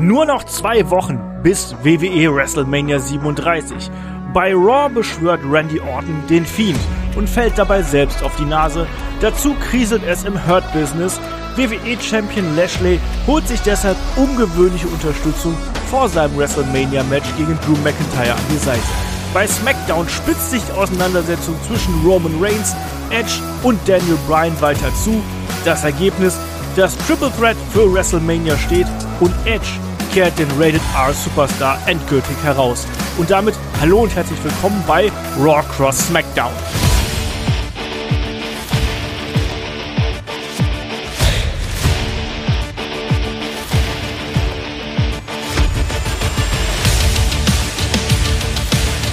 Nur noch zwei Wochen bis WWE WrestleMania 37. Bei Raw beschwört Randy Orton den Fiend und fällt dabei selbst auf die Nase. Dazu kriselt es im Hurt Business. WWE-Champion Lashley holt sich deshalb ungewöhnliche Unterstützung vor seinem WrestleMania-Match gegen Drew McIntyre an die Seite. Bei SmackDown spitzt sich die Auseinandersetzung zwischen Roman Reigns, Edge und Daniel Bryan weiter zu. Das Ergebnis, das Triple Threat für WrestleMania steht und Edge kehrt den Rated R Superstar endgültig heraus. Und damit hallo und herzlich willkommen bei Raw Cross SmackDown.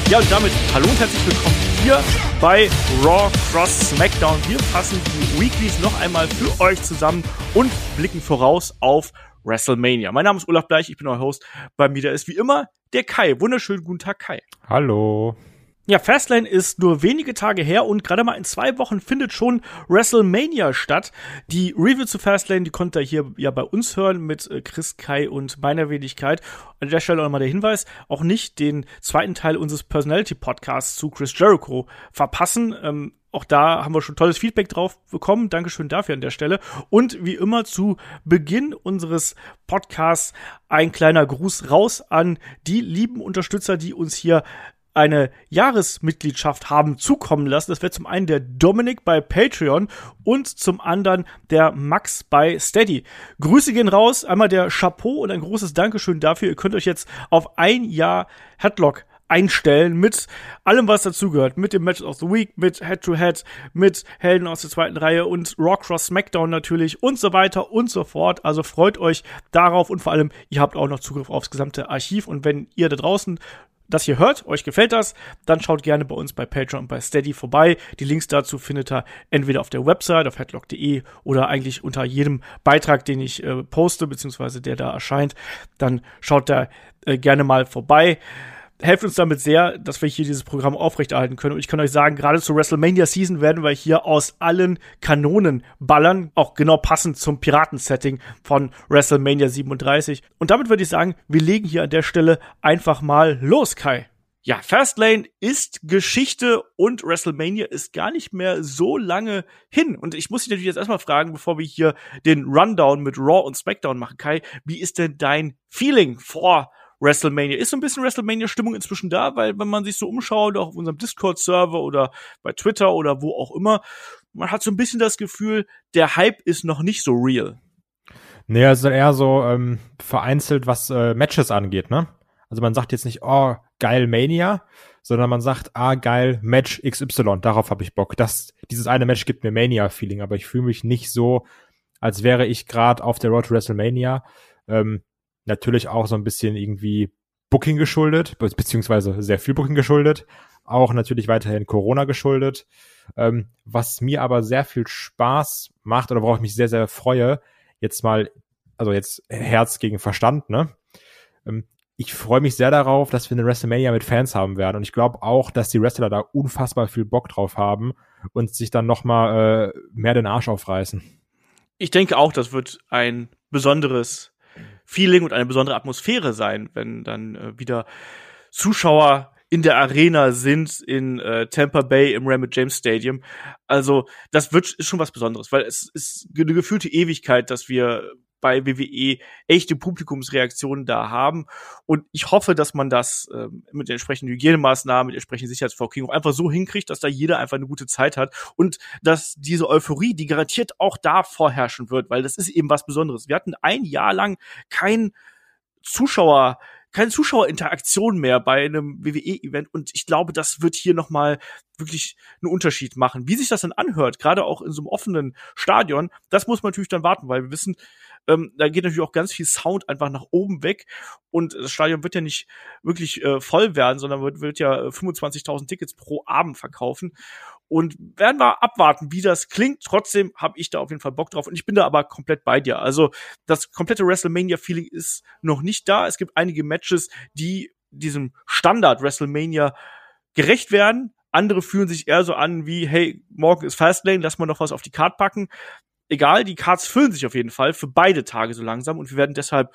Ja, und damit hallo und herzlich willkommen hier bei Raw Cross SmackDown. Wir fassen die Weeklies noch einmal für euch zusammen und blicken voraus auf WrestleMania. Mein Name ist Olaf Bleich, ich bin euer Host. Bei mir da ist wie immer der Kai. Wunderschönen guten Tag, Kai. Hallo. Ja, Fastlane ist nur wenige Tage her und gerade mal in zwei Wochen findet schon WrestleMania statt. Die Review zu Fastlane, die konnte ihr hier ja bei uns hören mit äh, Chris, Kai und meiner Wenigkeit. An der Stelle nochmal der Hinweis, auch nicht den zweiten Teil unseres Personality Podcasts zu Chris Jericho verpassen. Ähm, auch da haben wir schon tolles Feedback drauf bekommen. Dankeschön dafür an der Stelle. Und wie immer zu Beginn unseres Podcasts ein kleiner Gruß raus an die lieben Unterstützer, die uns hier eine Jahresmitgliedschaft haben zukommen lassen. Das wäre zum einen der Dominik bei Patreon und zum anderen der Max bei Steady. Grüße gehen raus. Einmal der Chapeau und ein großes Dankeschön dafür. Ihr könnt euch jetzt auf ein Jahr Headlock einstellen mit allem, was dazugehört. Mit dem Match of the Week, mit Head-to-Head, -Head, mit Helden aus der zweiten Reihe und Raw Cross SmackDown natürlich und so weiter und so fort. Also freut euch darauf und vor allem, ihr habt auch noch Zugriff aufs gesamte Archiv und wenn ihr da draußen das hier hört, euch gefällt das, dann schaut gerne bei uns bei Patreon und bei Steady vorbei. Die Links dazu findet ihr entweder auf der Website, auf headlock.de oder eigentlich unter jedem Beitrag, den ich äh, poste, beziehungsweise der da erscheint. Dann schaut da äh, gerne mal vorbei helft uns damit sehr, dass wir hier dieses Programm aufrechterhalten können. Und ich kann euch sagen, gerade zur WrestleMania Season werden wir hier aus allen Kanonen ballern, auch genau passend zum Piraten-Setting von WrestleMania 37. Und damit würde ich sagen, wir legen hier an der Stelle einfach mal los, Kai. Ja, Fastlane ist Geschichte und WrestleMania ist gar nicht mehr so lange hin. Und ich muss dich natürlich jetzt erstmal fragen, bevor wir hier den Rundown mit Raw und SmackDown machen, Kai, wie ist denn dein Feeling vor WrestleMania. Ist so ein bisschen WrestleMania-Stimmung inzwischen da, weil wenn man sich so umschaut, auch auf unserem Discord-Server oder bei Twitter oder wo auch immer, man hat so ein bisschen das Gefühl, der Hype ist noch nicht so real. Nee, es ist eher so ähm, vereinzelt, was äh, Matches angeht, ne? Also man sagt jetzt nicht, oh, geil Mania, sondern man sagt, ah, geil, Match XY, darauf habe ich Bock. Das, dieses eine Match gibt mir Mania-Feeling, aber ich fühle mich nicht so, als wäre ich gerade auf der Road to WrestleMania. Ähm, natürlich auch so ein bisschen irgendwie Booking geschuldet, be beziehungsweise sehr viel Booking geschuldet, auch natürlich weiterhin Corona geschuldet. Ähm, was mir aber sehr viel Spaß macht oder worauf ich mich sehr, sehr freue, jetzt mal, also jetzt Herz gegen Verstand, ne? Ähm, ich freue mich sehr darauf, dass wir eine WrestleMania mit Fans haben werden. Und ich glaube auch, dass die Wrestler da unfassbar viel Bock drauf haben und sich dann noch mal äh, mehr den Arsch aufreißen. Ich denke auch, das wird ein besonderes Feeling und eine besondere Atmosphäre sein, wenn dann äh, wieder Zuschauer in der Arena sind in äh, Tampa Bay im Raymond James Stadium. Also das wird ist schon was Besonderes, weil es ist eine gefühlte Ewigkeit, dass wir bei WWE echte Publikumsreaktionen da haben. Und ich hoffe, dass man das äh, mit den entsprechenden Hygienemaßnahmen, mit entsprechenden Sicherheitsvorkehrungen einfach so hinkriegt, dass da jeder einfach eine gute Zeit hat und dass diese Euphorie, die garantiert auch da vorherrschen wird, weil das ist eben was Besonderes. Wir hatten ein Jahr lang kein Zuschauer keine Zuschauerinteraktion mehr bei einem WWE-Event und ich glaube, das wird hier noch mal wirklich einen Unterschied machen. Wie sich das dann anhört, gerade auch in so einem offenen Stadion, das muss man natürlich dann warten, weil wir wissen, ähm, da geht natürlich auch ganz viel Sound einfach nach oben weg und das Stadion wird ja nicht wirklich äh, voll werden, sondern wird, wird ja 25.000 äh, Tickets pro Abend verkaufen und werden wir abwarten, wie das klingt. Trotzdem habe ich da auf jeden Fall Bock drauf und ich bin da aber komplett bei dir. Also das komplette WrestleMania-Feeling ist noch nicht da. Es gibt einige Matches, die diesem Standard WrestleMania gerecht werden. Andere fühlen sich eher so an wie, hey, morgen ist Fastlane, lass mal noch was auf die Card packen egal, die Cards füllen sich auf jeden Fall für beide Tage so langsam und wir werden deshalb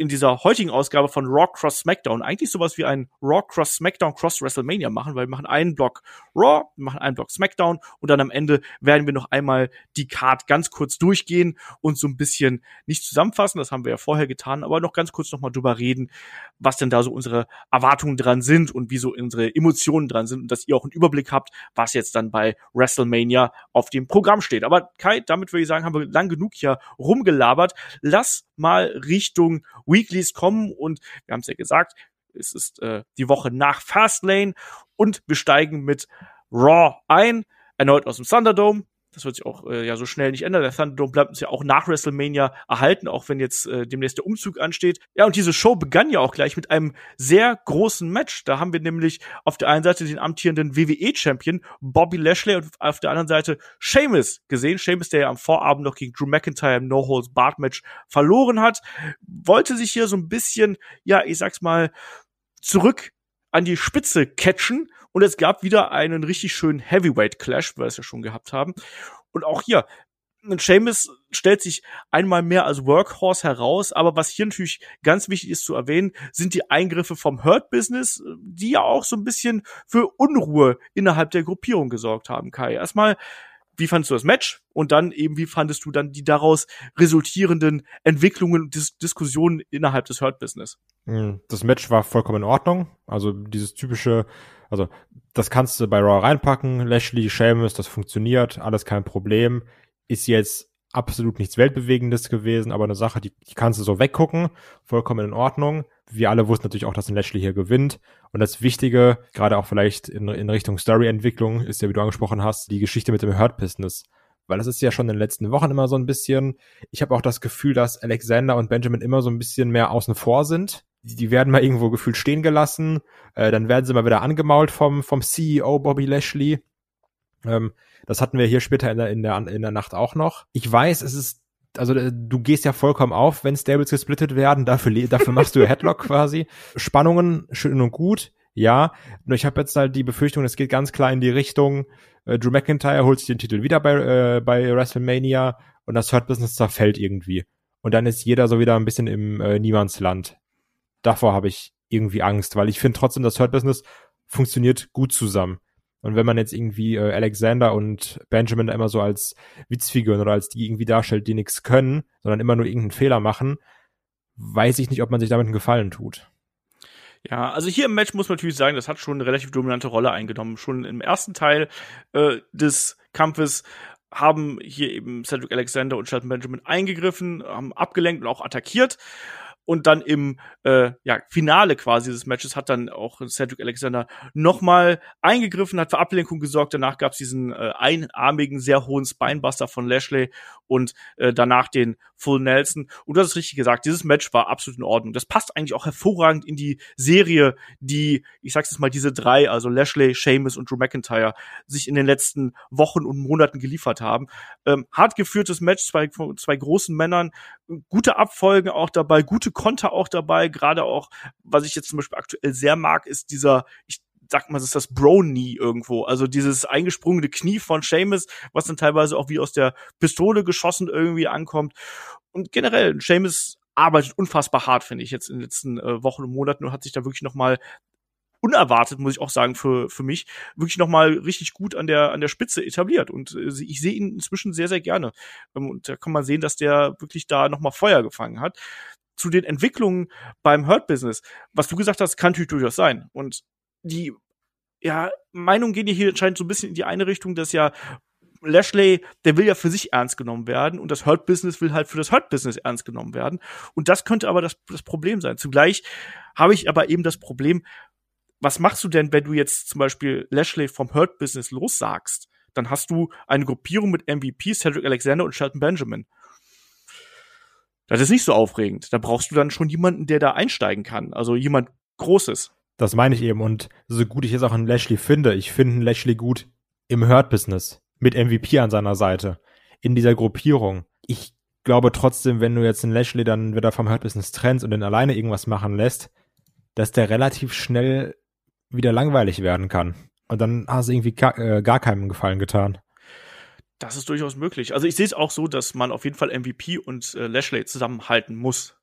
in dieser heutigen Ausgabe von Raw Cross SmackDown eigentlich sowas wie ein Raw Cross SmackDown Cross WrestleMania machen, weil wir machen einen Block Raw, wir machen einen Block SmackDown und dann am Ende werden wir noch einmal die Card ganz kurz durchgehen und so ein bisschen nicht zusammenfassen, das haben wir ja vorher getan, aber noch ganz kurz nochmal drüber reden, was denn da so unsere Erwartungen dran sind und wie so unsere Emotionen dran sind und dass ihr auch einen Überblick habt, was jetzt dann bei WrestleMania auf dem Programm steht. Aber Kai, damit würde ich sagen, haben wir lang genug hier rumgelabert. Lass mal Richtung Weeklies kommen und wir haben es ja gesagt, es ist äh, die Woche nach Fastlane und wir steigen mit Raw ein, erneut aus dem Thunderdome. Das wird sich auch äh, ja so schnell nicht ändern. Der Thunderdome bleibt uns ja auch nach WrestleMania erhalten, auch wenn jetzt äh, demnächst der Umzug ansteht. Ja, und diese Show begann ja auch gleich mit einem sehr großen Match. Da haben wir nämlich auf der einen Seite den amtierenden WWE-Champion Bobby Lashley und auf der anderen Seite Sheamus gesehen. Sheamus, der ja am Vorabend noch gegen Drew McIntyre im No-Holds-Barred-Match verloren hat, wollte sich hier so ein bisschen, ja, ich sag's mal, zurück an die Spitze catchen und es gab wieder einen richtig schönen Heavyweight Clash, wie wir es ja schon gehabt haben. Und auch hier, Seamus stellt sich einmal mehr als Workhorse heraus, aber was hier natürlich ganz wichtig ist zu erwähnen, sind die Eingriffe vom Hurt Business, die ja auch so ein bisschen für Unruhe innerhalb der Gruppierung gesorgt haben, Kai. Erstmal, wie fandest du das Match? Und dann eben, wie fandest du dann die daraus resultierenden Entwicklungen und Dis Diskussionen innerhalb des Hurt Business? Hm, das Match war vollkommen in Ordnung. Also dieses typische also das kannst du bei Raw reinpacken. Lashley, Sheamus, das funktioniert, alles kein Problem. Ist jetzt absolut nichts Weltbewegendes gewesen, aber eine Sache, die, die kannst du so weggucken, vollkommen in Ordnung. Wir alle wussten natürlich auch, dass ein Lashley hier gewinnt. Und das Wichtige, gerade auch vielleicht in, in Richtung Story-Entwicklung, ist ja, wie du angesprochen hast, die Geschichte mit dem Hurt-Business. Weil das ist ja schon in den letzten Wochen immer so ein bisschen. Ich habe auch das Gefühl, dass Alexander und Benjamin immer so ein bisschen mehr außen vor sind die werden mal irgendwo gefühlt stehen gelassen, äh, dann werden sie mal wieder angemault vom, vom CEO Bobby Lashley. Ähm, das hatten wir hier später in der, in, der, in der Nacht auch noch. Ich weiß, es ist, also äh, du gehst ja vollkommen auf, wenn Stables gesplittet werden, dafür, dafür machst du Headlock quasi. Spannungen, schön und gut, ja. Nur ich habe jetzt halt die Befürchtung, es geht ganz klar in die Richtung, äh, Drew McIntyre holt sich den Titel wieder bei, äh, bei WrestleMania und das Hurt Business zerfällt irgendwie. Und dann ist jeder so wieder ein bisschen im äh, Niemandsland davor habe ich irgendwie Angst, weil ich finde trotzdem, das Hurt Business funktioniert gut zusammen. Und wenn man jetzt irgendwie äh, Alexander und Benjamin immer so als Witzfiguren oder als die irgendwie darstellt, die nichts können, sondern immer nur irgendeinen Fehler machen, weiß ich nicht, ob man sich damit einen Gefallen tut. Ja, also hier im Match muss man natürlich sagen, das hat schon eine relativ dominante Rolle eingenommen. Schon im ersten Teil äh, des Kampfes haben hier eben Cedric Alexander und Shelton Benjamin eingegriffen, haben abgelenkt und auch attackiert. Und dann im äh, ja, Finale quasi des Matches hat dann auch Cedric Alexander nochmal eingegriffen, hat für Ablenkung gesorgt. Danach gab es diesen äh, einarmigen, sehr hohen Spinebuster von Lashley und äh, danach den Full Nelson. Und du hast es richtig gesagt, dieses Match war absolut in Ordnung. Das passt eigentlich auch hervorragend in die Serie, die, ich sag's jetzt mal, diese drei, also Lashley, Sheamus und Drew McIntyre, sich in den letzten Wochen und Monaten geliefert haben. Ähm, hart geführtes Match, zwei, zwei großen Männern, gute Abfolgen auch dabei, gute Konter auch dabei, gerade auch, was ich jetzt zum Beispiel aktuell sehr mag, ist dieser, ich sag mal, das ist das Bro-Knee irgendwo. Also dieses eingesprungene Knie von Seamus, was dann teilweise auch wie aus der Pistole geschossen irgendwie ankommt. Und generell, Seamus arbeitet unfassbar hart, finde ich, jetzt in den letzten äh, Wochen und Monaten und hat sich da wirklich noch mal unerwartet, muss ich auch sagen, für, für mich, wirklich nochmal richtig gut an der, an der Spitze etabliert. Und äh, ich sehe ihn inzwischen sehr, sehr gerne. Ähm, und da kann man sehen, dass der wirklich da nochmal Feuer gefangen hat. Zu den Entwicklungen beim Hurt-Business, was du gesagt hast, kann natürlich durchaus sein. Und die ja, Meinungen gehen hier anscheinend so ein bisschen in die eine Richtung, dass ja Lashley, der will ja für sich ernst genommen werden und das Hurt Business will halt für das Hurt Business ernst genommen werden. Und das könnte aber das, das Problem sein. Zugleich habe ich aber eben das Problem, was machst du denn, wenn du jetzt zum Beispiel Lashley vom Hurt Business lossagst? Dann hast du eine Gruppierung mit MVP, Cedric Alexander und Shelton Benjamin. Das ist nicht so aufregend. Da brauchst du dann schon jemanden, der da einsteigen kann. Also jemand Großes. Das meine ich eben. Und so gut ich es auch an Lashley finde, ich finde einen Lashley gut im Hurt-Business. Mit MVP an seiner Seite. In dieser Gruppierung. Ich glaube trotzdem, wenn du jetzt einen Lashley dann wieder vom Hurt-Business trennst und den alleine irgendwas machen lässt, dass der relativ schnell wieder langweilig werden kann. Und dann hast du irgendwie gar, äh, gar keinem Gefallen getan. Das ist durchaus möglich. Also ich sehe es auch so, dass man auf jeden Fall MVP und äh, Lashley zusammenhalten muss.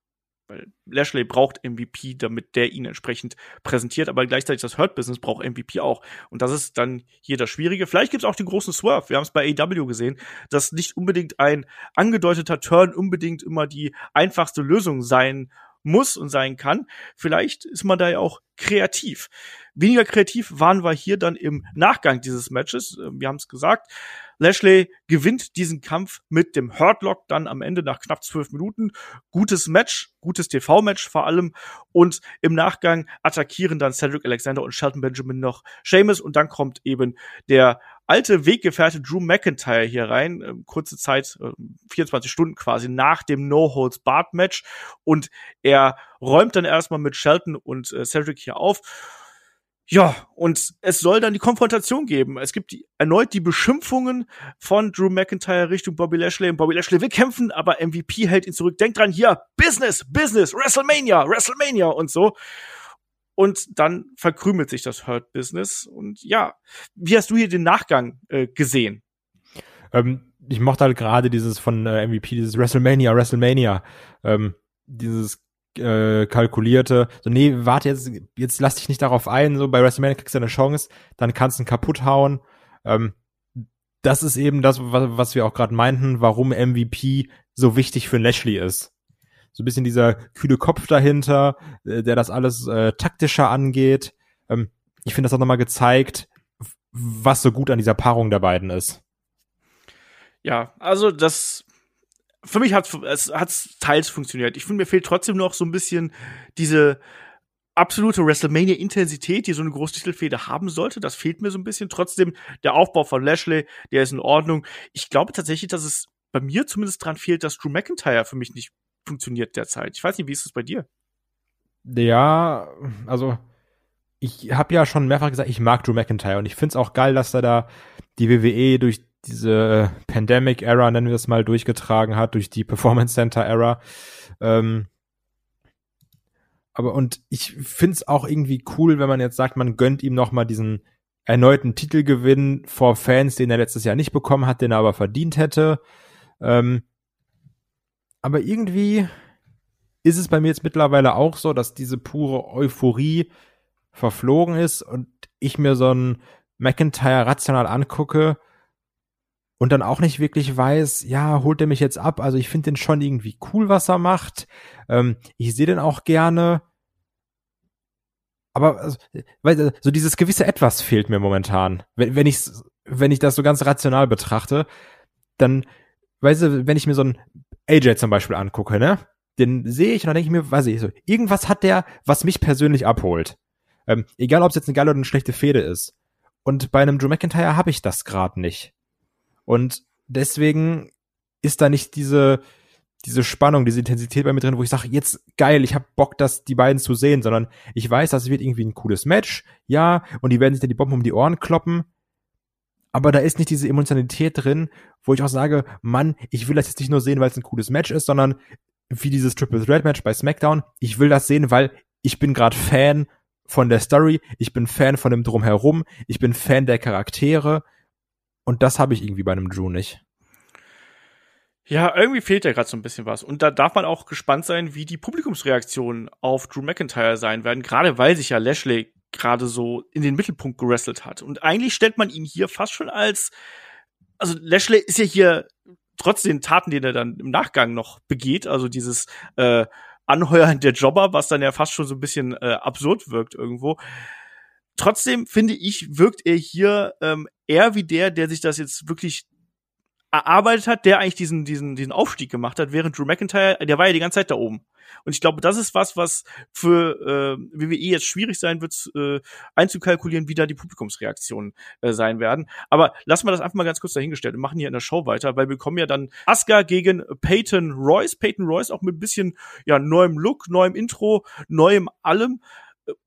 weil Lashley braucht MVP, damit der ihn entsprechend präsentiert, aber gleichzeitig das Hurt-Business braucht MVP auch. Und das ist dann hier das Schwierige. Vielleicht gibt es auch den großen Swerve. Wir haben es bei AW gesehen, dass nicht unbedingt ein angedeuteter Turn unbedingt immer die einfachste Lösung sein muss und sein kann. Vielleicht ist man da ja auch kreativ. Weniger kreativ waren wir hier dann im Nachgang dieses Matches. Ähm, wir haben es gesagt. Lashley gewinnt diesen Kampf mit dem Hurtlock dann am Ende nach knapp zwölf Minuten. Gutes Match, gutes TV-Match vor allem. Und im Nachgang attackieren dann Cedric Alexander und Shelton Benjamin noch Seamus und dann kommt eben der alte Weggefährte Drew McIntyre hier rein, äh, kurze Zeit, äh, 24 Stunden quasi nach dem No-Holds-Barred-Match und er räumt dann erstmal mit Shelton und äh, Cedric hier auf ja, und es soll dann die Konfrontation geben. Es gibt die, erneut die Beschimpfungen von Drew McIntyre Richtung Bobby Lashley. Und Bobby Lashley will kämpfen, aber MVP hält ihn zurück. Denkt dran, hier, Business, Business, WrestleMania, WrestleMania und so. Und dann verkrümelt sich das Hurt Business. Und ja, wie hast du hier den Nachgang äh, gesehen? Ähm, ich mochte halt gerade dieses von äh, MVP, dieses WrestleMania, WrestleMania. Ähm, dieses äh, kalkulierte, so, nee, warte jetzt, jetzt lass dich nicht darauf ein, so bei WrestleMania kriegst du eine Chance, dann kannst du ihn kaputt hauen. Ähm, das ist eben das, was, was wir auch gerade meinten, warum MVP so wichtig für Lashley ist. So ein bisschen dieser kühle Kopf dahinter, äh, der das alles äh, taktischer angeht. Ähm, ich finde, das hat nochmal gezeigt, was so gut an dieser Paarung der beiden ist. Ja, also das für mich hat es hat's teils funktioniert. Ich finde, mir fehlt trotzdem noch so ein bisschen diese absolute WrestleMania-Intensität, die so eine Großtitelfehde haben sollte. Das fehlt mir so ein bisschen. Trotzdem der Aufbau von Lashley, der ist in Ordnung. Ich glaube tatsächlich, dass es bei mir zumindest dran fehlt, dass Drew McIntyre für mich nicht funktioniert derzeit. Ich weiß nicht, wie ist es bei dir? Ja, also ich habe ja schon mehrfach gesagt, ich mag Drew McIntyre und ich finde es auch geil, dass er da die WWE durch diese Pandemic-Era, nennen wir es mal, durchgetragen hat, durch die Performance Center-Era. Ähm, aber und ich find's auch irgendwie cool, wenn man jetzt sagt, man gönnt ihm noch mal diesen erneuten Titelgewinn vor Fans, den er letztes Jahr nicht bekommen hat, den er aber verdient hätte. Ähm, aber irgendwie ist es bei mir jetzt mittlerweile auch so, dass diese pure Euphorie verflogen ist und ich mir so einen McIntyre rational angucke und dann auch nicht wirklich weiß, ja, holt er mich jetzt ab? Also ich finde den schon irgendwie cool, was er macht. Ähm, ich sehe den auch gerne. Aber also, weil, so dieses gewisse Etwas fehlt mir momentan. Wenn, wenn ich wenn ich das so ganz rational betrachte, dann, weißt du, wenn ich mir so einen AJ zum Beispiel angucke, ne? Den sehe ich und dann denke ich mir, weiß ich so, irgendwas hat der, was mich persönlich abholt. Ähm, egal, ob es jetzt eine geile oder eine schlechte Fehde ist. Und bei einem Drew McIntyre habe ich das gerade nicht. Und deswegen ist da nicht diese, diese Spannung, diese Intensität bei mir drin, wo ich sage, jetzt geil, ich habe Bock, das die beiden zu sehen, sondern ich weiß, das wird irgendwie ein cooles Match, ja, und die werden sich dann die Bomben um die Ohren kloppen, aber da ist nicht diese Emotionalität drin, wo ich auch sage, Mann, ich will das jetzt nicht nur sehen, weil es ein cooles Match ist, sondern wie dieses Triple Threat Match bei SmackDown, ich will das sehen, weil ich bin gerade Fan von der Story, ich bin Fan von dem Drumherum, ich bin Fan der Charaktere und das habe ich irgendwie bei einem Drew nicht. Ja, irgendwie fehlt ja gerade so ein bisschen was. Und da darf man auch gespannt sein, wie die Publikumsreaktionen auf Drew McIntyre sein werden, gerade weil sich ja Lashley gerade so in den Mittelpunkt gewrestelt hat. Und eigentlich stellt man ihn hier fast schon als, also Lashley ist ja hier trotz den Taten, die er dann im Nachgang noch begeht, also dieses äh, Anheuern der Jobber, was dann ja fast schon so ein bisschen äh, absurd wirkt irgendwo, Trotzdem finde ich, wirkt er hier ähm, eher wie der, der sich das jetzt wirklich erarbeitet hat, der eigentlich diesen, diesen, diesen Aufstieg gemacht hat, während Drew McIntyre, der war ja die ganze Zeit da oben. Und ich glaube, das ist was, was für äh, WWE jetzt schwierig sein wird, äh, einzukalkulieren, wie da die Publikumsreaktionen äh, sein werden. Aber lassen wir das einfach mal ganz kurz dahingestellt und machen hier in der Show weiter, weil wir kommen ja dann Asuka gegen Peyton Royce. Peyton Royce auch mit ein bisschen ja neuem Look, neuem Intro, neuem allem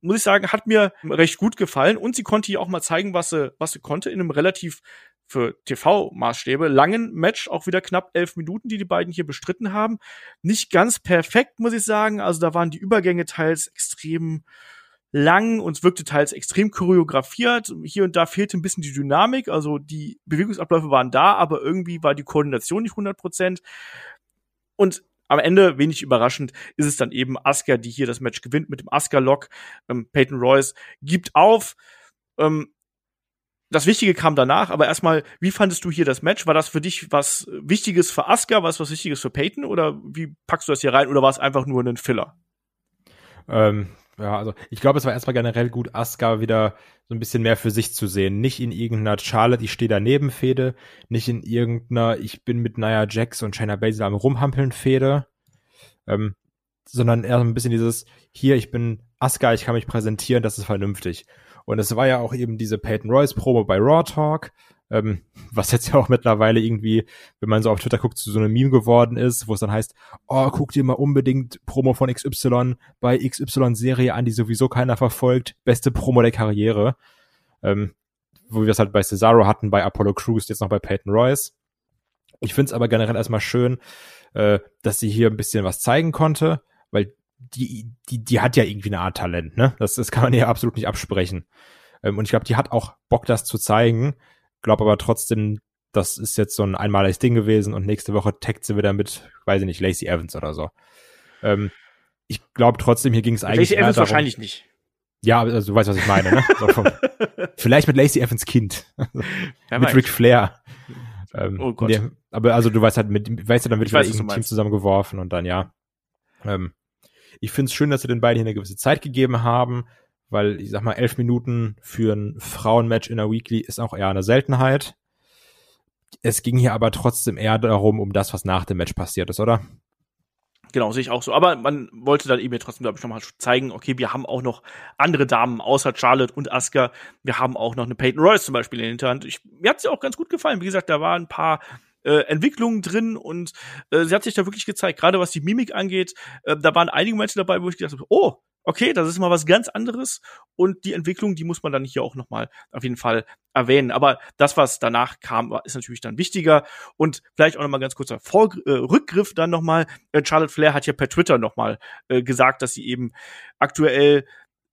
muss ich sagen, hat mir recht gut gefallen und sie konnte hier auch mal zeigen, was sie, was sie konnte in einem relativ für TV-Maßstäbe langen Match, auch wieder knapp elf Minuten, die die beiden hier bestritten haben. Nicht ganz perfekt, muss ich sagen. Also da waren die Übergänge teils extrem lang und wirkte teils extrem choreografiert. Hier und da fehlte ein bisschen die Dynamik. Also die Bewegungsabläufe waren da, aber irgendwie war die Koordination nicht 100 Prozent. Und am Ende, wenig überraschend, ist es dann eben Asuka, die hier das Match gewinnt mit dem Asuka-Lock. Ähm, Peyton Royce gibt auf. Ähm, das Wichtige kam danach, aber erstmal, wie fandest du hier das Match? War das für dich was Wichtiges für Asuka, was was Wichtiges für Peyton oder wie packst du das hier rein oder war es einfach nur ein Filler? Ähm, ja, also ich glaube, es war erstmal generell gut, Asuka wieder so ein bisschen mehr für sich zu sehen. Nicht in irgendeiner Charlotte, ich stehe daneben Fehde, nicht in irgendeiner, ich bin mit Nia Jax und Shayna Baszler am Rumhampeln Fehde, ähm, sondern eher so ein bisschen dieses, hier, ich bin Asuka, ich kann mich präsentieren, das ist vernünftig. Und es war ja auch eben diese Peyton Royce Promo bei Raw Talk, ähm, was jetzt ja auch mittlerweile irgendwie, wenn man so auf Twitter guckt, zu so einem Meme geworden ist, wo es dann heißt, oh, guck dir mal unbedingt Promo von XY bei XY-Serie an, die sowieso keiner verfolgt, beste Promo der Karriere. Ähm, wo wir das halt bei Cesaro hatten, bei Apollo Crews, jetzt noch bei Peyton Royce. Ich finde es aber generell erstmal schön, äh, dass sie hier ein bisschen was zeigen konnte, weil die, die, die hat ja irgendwie eine Art Talent, ne? Das, das kann man ihr absolut nicht absprechen. Ähm, und ich glaube, die hat auch Bock, das zu zeigen. Glaube aber trotzdem, das ist jetzt so ein einmaliges Ding gewesen und nächste Woche taggt sie wieder mit, weiß ich nicht, Lacey Evans oder so. Ähm, ich glaube trotzdem, hier ging es eigentlich. Lacey Evans darum, wahrscheinlich nicht. Ja, also du weißt, was ich meine, ne? So vom, vielleicht mit Lacey Evans Kind. mit Ric Flair. Ähm, oh Gott. Nee, aber also du weißt halt, mit, weißt du, dann wird wieder ein Team zusammengeworfen und dann ja. Ähm, ich finde es schön, dass sie den beiden hier eine gewisse Zeit gegeben haben weil ich sag mal, elf Minuten für ein Frauenmatch in der Weekly ist auch eher eine Seltenheit. Es ging hier aber trotzdem eher darum, um das, was nach dem Match passiert ist, oder? Genau, sehe ich auch so. Aber man wollte dann eben trotzdem, glaube ich, nochmal zeigen, okay, wir haben auch noch andere Damen außer Charlotte und Asuka. Wir haben auch noch eine Peyton Royce zum Beispiel in der Hinterhand. Ich, mir hat sie auch ganz gut gefallen. Wie gesagt, da waren ein paar äh, Entwicklungen drin und äh, sie hat sich da wirklich gezeigt. Gerade was die Mimik angeht, äh, da waren einige Momente dabei, wo ich gedacht habe, oh, okay, das ist mal was ganz anderes und die Entwicklung, die muss man dann hier auch noch mal auf jeden Fall erwähnen. Aber das, was danach kam, ist natürlich dann wichtiger und vielleicht auch noch mal ganz kurzer Vor äh, Rückgriff dann noch mal. Äh, Charlotte Flair hat ja per Twitter noch mal äh, gesagt, dass sie eben aktuell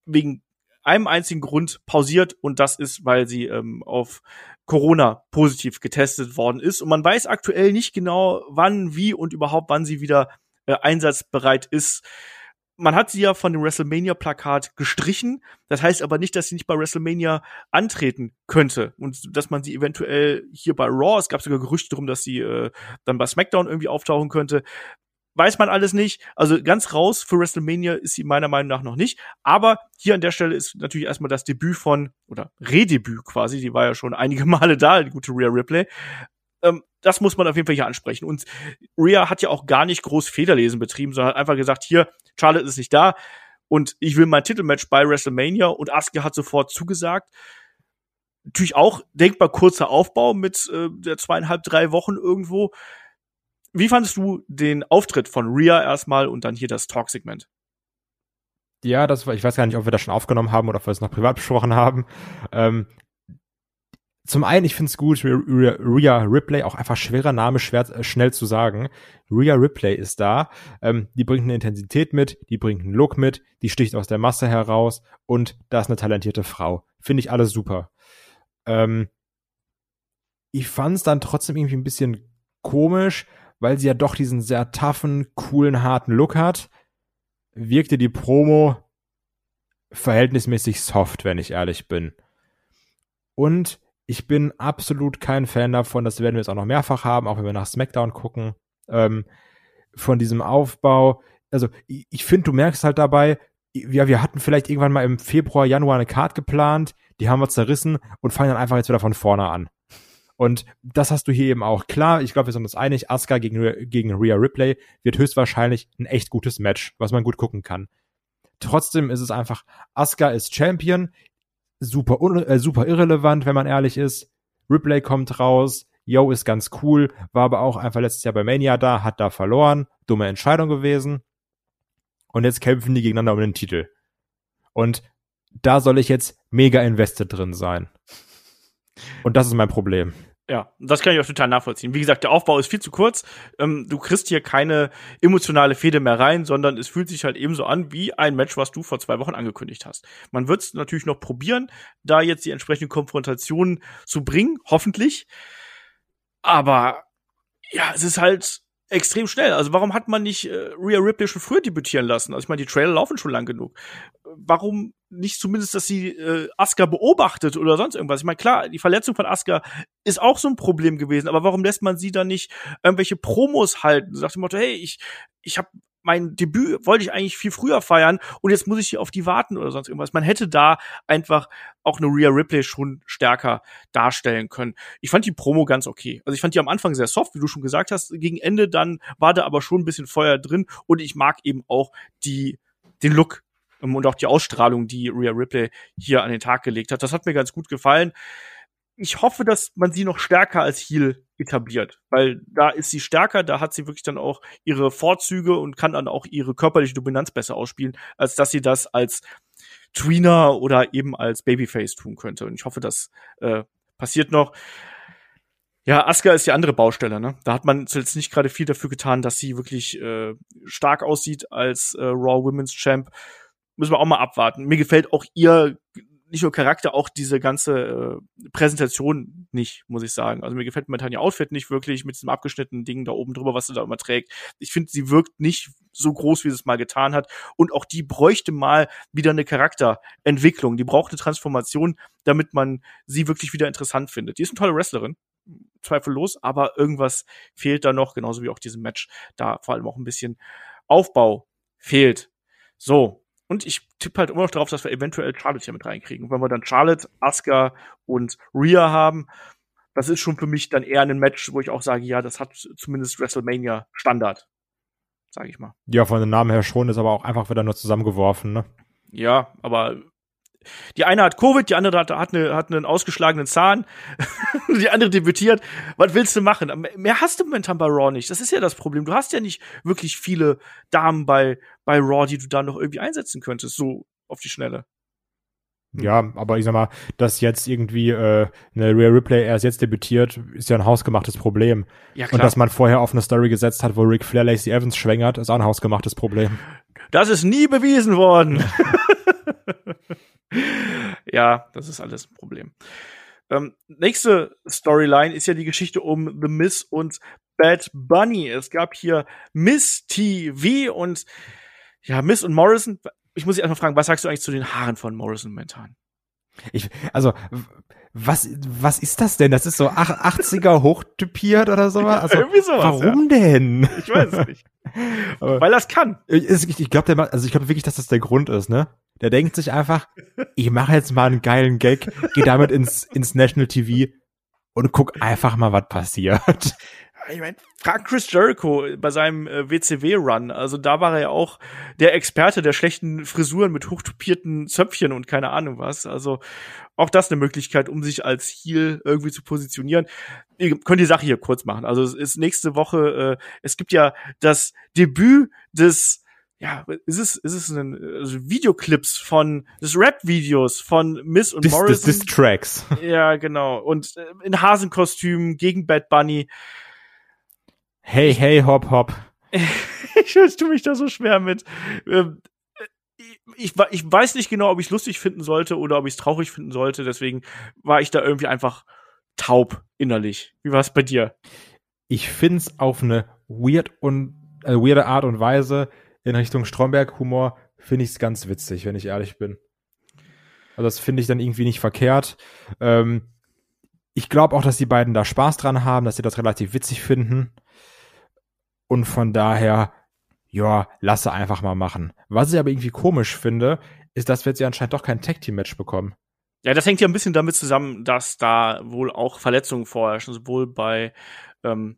wegen einem einzigen Grund pausiert und das ist, weil sie ähm, auf Corona positiv getestet worden ist und man weiß aktuell nicht genau, wann, wie und überhaupt wann sie wieder äh, einsatzbereit ist man hat sie ja von dem WrestleMania-Plakat gestrichen. Das heißt aber nicht, dass sie nicht bei WrestleMania antreten könnte und dass man sie eventuell hier bei Raw, es gab sogar Gerüchte darum, dass sie äh, dann bei SmackDown irgendwie auftauchen könnte. Weiß man alles nicht. Also ganz raus für WrestleMania ist sie meiner Meinung nach noch nicht. Aber hier an der Stelle ist natürlich erstmal das Debüt von, oder Redebüt quasi, die war ja schon einige Male da, die gute Rhea Ripley. Ähm, das muss man auf jeden Fall hier ansprechen. Und Rhea hat ja auch gar nicht groß Federlesen betrieben, sondern hat einfach gesagt, hier, Charlotte ist nicht da und ich will mein Titelmatch bei WrestleMania und Asuka hat sofort zugesagt. Natürlich auch denkbar kurzer Aufbau mit äh, der zweieinhalb, drei Wochen irgendwo. Wie fandest du den Auftritt von Rhea erstmal und dann hier das Talk-Segment? Ja, das war, ich weiß gar nicht, ob wir das schon aufgenommen haben oder ob wir es noch privat besprochen haben. Ähm, zum einen, ich finde es gut, Rhea Ripley, auch einfach schwerer Name, schwer, äh, schnell zu sagen. Rhea Ripley ist da, ähm, die bringt eine Intensität mit, die bringt einen Look mit, die sticht aus der Masse heraus und da ist eine talentierte Frau. Finde ich alles super. Ähm, ich fand es dann trotzdem irgendwie ein bisschen komisch, weil sie ja doch diesen sehr toughen, coolen, harten Look hat. Wirkte die Promo verhältnismäßig soft, wenn ich ehrlich bin. Und ich bin absolut kein Fan davon, das werden wir jetzt auch noch mehrfach haben, auch wenn wir nach SmackDown gucken, ähm, von diesem Aufbau. Also ich, ich finde, du merkst halt dabei, ja, wir hatten vielleicht irgendwann mal im Februar, Januar eine Card geplant, die haben wir zerrissen und fangen dann einfach jetzt wieder von vorne an. Und das hast du hier eben auch. Klar, ich glaube, wir sind uns einig, Asuka gegen, gegen Rhea Ripley wird höchstwahrscheinlich ein echt gutes Match, was man gut gucken kann. Trotzdem ist es einfach, Asuka ist Champion, super, äh, super irrelevant, wenn man ehrlich ist. Ripley kommt raus, Yo ist ganz cool, war aber auch einfach letztes Jahr bei Mania da, hat da verloren, dumme Entscheidung gewesen. Und jetzt kämpfen die gegeneinander um den Titel. Und da soll ich jetzt mega invested drin sein. Und das ist mein Problem. Ja, das kann ich auch total nachvollziehen. Wie gesagt, der Aufbau ist viel zu kurz. Ähm, du kriegst hier keine emotionale Fehde mehr rein, sondern es fühlt sich halt ebenso an wie ein Match, was du vor zwei Wochen angekündigt hast. Man wird es natürlich noch probieren, da jetzt die entsprechende Konfrontation zu bringen, hoffentlich. Aber ja, es ist halt extrem schnell. Also warum hat man nicht äh, Rhea Ripley schon früher debütieren lassen? Also ich meine, die Trailer laufen schon lang genug. Warum nicht zumindest, dass sie äh, Asuka beobachtet oder sonst irgendwas? Ich meine, klar, die Verletzung von Asuka ist auch so ein Problem gewesen, aber warum lässt man sie dann nicht irgendwelche Promos halten? Sagt dem Motto, hey, ich ich habe mein Debüt wollte ich eigentlich viel früher feiern und jetzt muss ich hier auf die warten oder sonst irgendwas. Man hätte da einfach auch eine Rhea Ripley schon stärker darstellen können. Ich fand die Promo ganz okay. Also ich fand die am Anfang sehr soft, wie du schon gesagt hast. Gegen Ende dann war da aber schon ein bisschen Feuer drin und ich mag eben auch die, den Look ähm, und auch die Ausstrahlung, die Rhea Ripley hier an den Tag gelegt hat. Das hat mir ganz gut gefallen ich hoffe, dass man sie noch stärker als Heal etabliert, weil da ist sie stärker, da hat sie wirklich dann auch ihre Vorzüge und kann dann auch ihre körperliche Dominanz besser ausspielen, als dass sie das als Tweener oder eben als Babyface tun könnte. Und ich hoffe, das äh, passiert noch. Ja, Asuka ist die andere Baustelle, ne? Da hat man jetzt nicht gerade viel dafür getan, dass sie wirklich äh, stark aussieht als äh, Raw Women's Champ. Müssen wir auch mal abwarten. Mir gefällt auch ihr nicht nur Charakter, auch diese ganze äh, Präsentation nicht, muss ich sagen. Also mir gefällt momentan ihr Outfit nicht wirklich mit diesem abgeschnittenen Ding da oben drüber, was sie da immer trägt. Ich finde, sie wirkt nicht so groß, wie sie es mal getan hat. Und auch die bräuchte mal wieder eine Charakterentwicklung. Die braucht eine Transformation, damit man sie wirklich wieder interessant findet. Die ist eine tolle Wrestlerin, zweifellos, aber irgendwas fehlt da noch, genauso wie auch diesem Match da vor allem auch ein bisschen Aufbau fehlt. So, und ich tippe halt immer noch darauf, dass wir eventuell Charlotte hier mit reinkriegen. Und wenn wir dann Charlotte, Asuka und Rhea haben, das ist schon für mich dann eher ein Match, wo ich auch sage, ja, das hat zumindest WrestleMania Standard. Sage ich mal. Ja, von den Namen her schon, ist aber auch einfach wieder nur zusammengeworfen, ne? Ja, aber die eine hat Covid, die andere hat, hat, eine, hat einen ausgeschlagenen Zahn, die andere debütiert. Was willst du machen? Mehr hast du momentan bei Raw nicht. Das ist ja das Problem. Du hast ja nicht wirklich viele Damen bei, bei Raw, die du da noch irgendwie einsetzen könntest, so auf die Schnelle. Hm. Ja, aber ich sag mal, dass jetzt irgendwie äh, eine Rare Replay erst jetzt debütiert, ist ja ein hausgemachtes Problem. Ja, klar. Und dass man vorher auf eine Story gesetzt hat, wo Ric Flair Lacey Evans schwängert, ist auch ein hausgemachtes Problem. Das ist nie bewiesen worden. ja, das ist alles ein Problem. Ähm, nächste Storyline ist ja die Geschichte um The Miss und Bad Bunny. Es gab hier Miss TV und ja, Miss und Morrison. Ich muss dich einfach fragen, was sagst du eigentlich zu den Haaren von Morrison momentan? Ich, also, was, was ist das denn? Das ist so 80er hochtypiert oder so? Also, Irgendwie sowas, warum ja. denn? Ich weiß es nicht. Weil das kann. Ich, ich glaube, also ich glaube wirklich, dass das der Grund ist, ne? Der denkt sich einfach, ich mache jetzt mal einen geilen Gag, gehe damit ins, ins National TV und guck einfach mal, was passiert. Ich meine, frag Chris Jericho bei seinem äh, WCW-Run. Also da war er ja auch der Experte der schlechten Frisuren mit hochtupierten Zöpfchen und keine Ahnung was. Also auch das eine Möglichkeit, um sich als Heel irgendwie zu positionieren. Ihr könnt die Sache hier kurz machen. Also es ist nächste Woche, äh, es gibt ja das Debüt des ja, ist es, ist es ein also Videoclips von des Rap-Videos von Miss und Dis, Morrison. Dis, Dis Tracks. Ja, genau. Und äh, in Hasenkostümen gegen Bad Bunny. Hey, hey, hopp, hopp. ich tue mich da so schwer mit. Ähm, ich, ich weiß nicht genau, ob ich es lustig finden sollte oder ob ich es traurig finden sollte. Deswegen war ich da irgendwie einfach taub innerlich. Wie war es bei dir? Ich find's auf eine weird und äh, weirde Art und Weise in Richtung Stromberg-Humor finde ich es ganz witzig, wenn ich ehrlich bin. Also das finde ich dann irgendwie nicht verkehrt. Ähm, ich glaube auch, dass die beiden da Spaß dran haben, dass sie das relativ witzig finden. Und von daher, ja, lasse einfach mal machen. Was ich aber irgendwie komisch finde, ist, dass wir jetzt ja anscheinend doch kein Tag-Team-Match bekommen. Ja, das hängt ja ein bisschen damit zusammen, dass da wohl auch Verletzungen vorherrschen, sowohl bei ähm,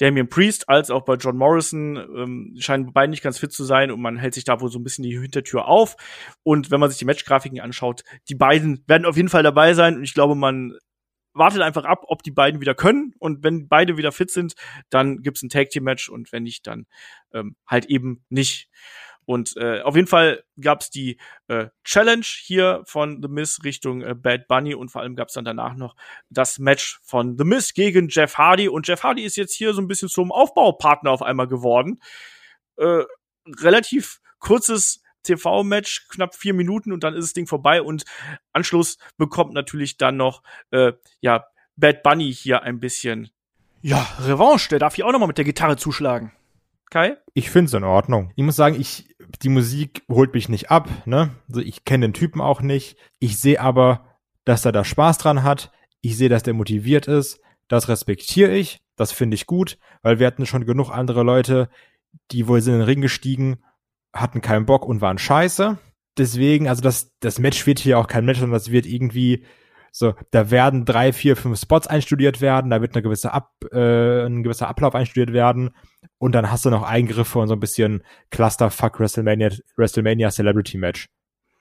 Damian Priest als auch bei John Morrison ähm, scheinen beide nicht ganz fit zu sein und man hält sich da wohl so ein bisschen die Hintertür auf. Und wenn man sich die Matchgrafiken anschaut, die beiden werden auf jeden Fall dabei sein und ich glaube, man wartet einfach ab, ob die beiden wieder können und wenn beide wieder fit sind, dann gibt's ein Tag Team Match und wenn nicht, dann ähm, halt eben nicht. Und äh, auf jeden Fall gab's die äh, Challenge hier von The Miz Richtung äh, Bad Bunny und vor allem gab's dann danach noch das Match von The Miz gegen Jeff Hardy. Und Jeff Hardy ist jetzt hier so ein bisschen zum Aufbaupartner auf einmal geworden. Äh, relativ kurzes TV-Match, knapp vier Minuten und dann ist das Ding vorbei und Anschluss bekommt natürlich dann noch äh, ja Bad Bunny hier ein bisschen Ja, Revanche, der darf hier auch nochmal mit der Gitarre zuschlagen. Kai? Ich finde es in Ordnung. Ich muss sagen, ich, die Musik holt mich nicht ab, ne? Also ich kenne den Typen auch nicht. Ich sehe aber, dass er da Spaß dran hat. Ich sehe, dass der motiviert ist. Das respektiere ich. Das finde ich gut, weil wir hatten schon genug andere Leute, die wohl sind in den Ring gestiegen, hatten keinen Bock und waren scheiße. Deswegen, also das, das Match wird hier auch kein Match, sondern das wird irgendwie so, da werden drei, vier, fünf Spots einstudiert werden, da wird eine gewisse Ab, äh, ein gewisser Ablauf einstudiert werden und dann hast du noch Eingriffe und so ein bisschen Clusterfuck WrestleMania, WrestleMania Celebrity Match.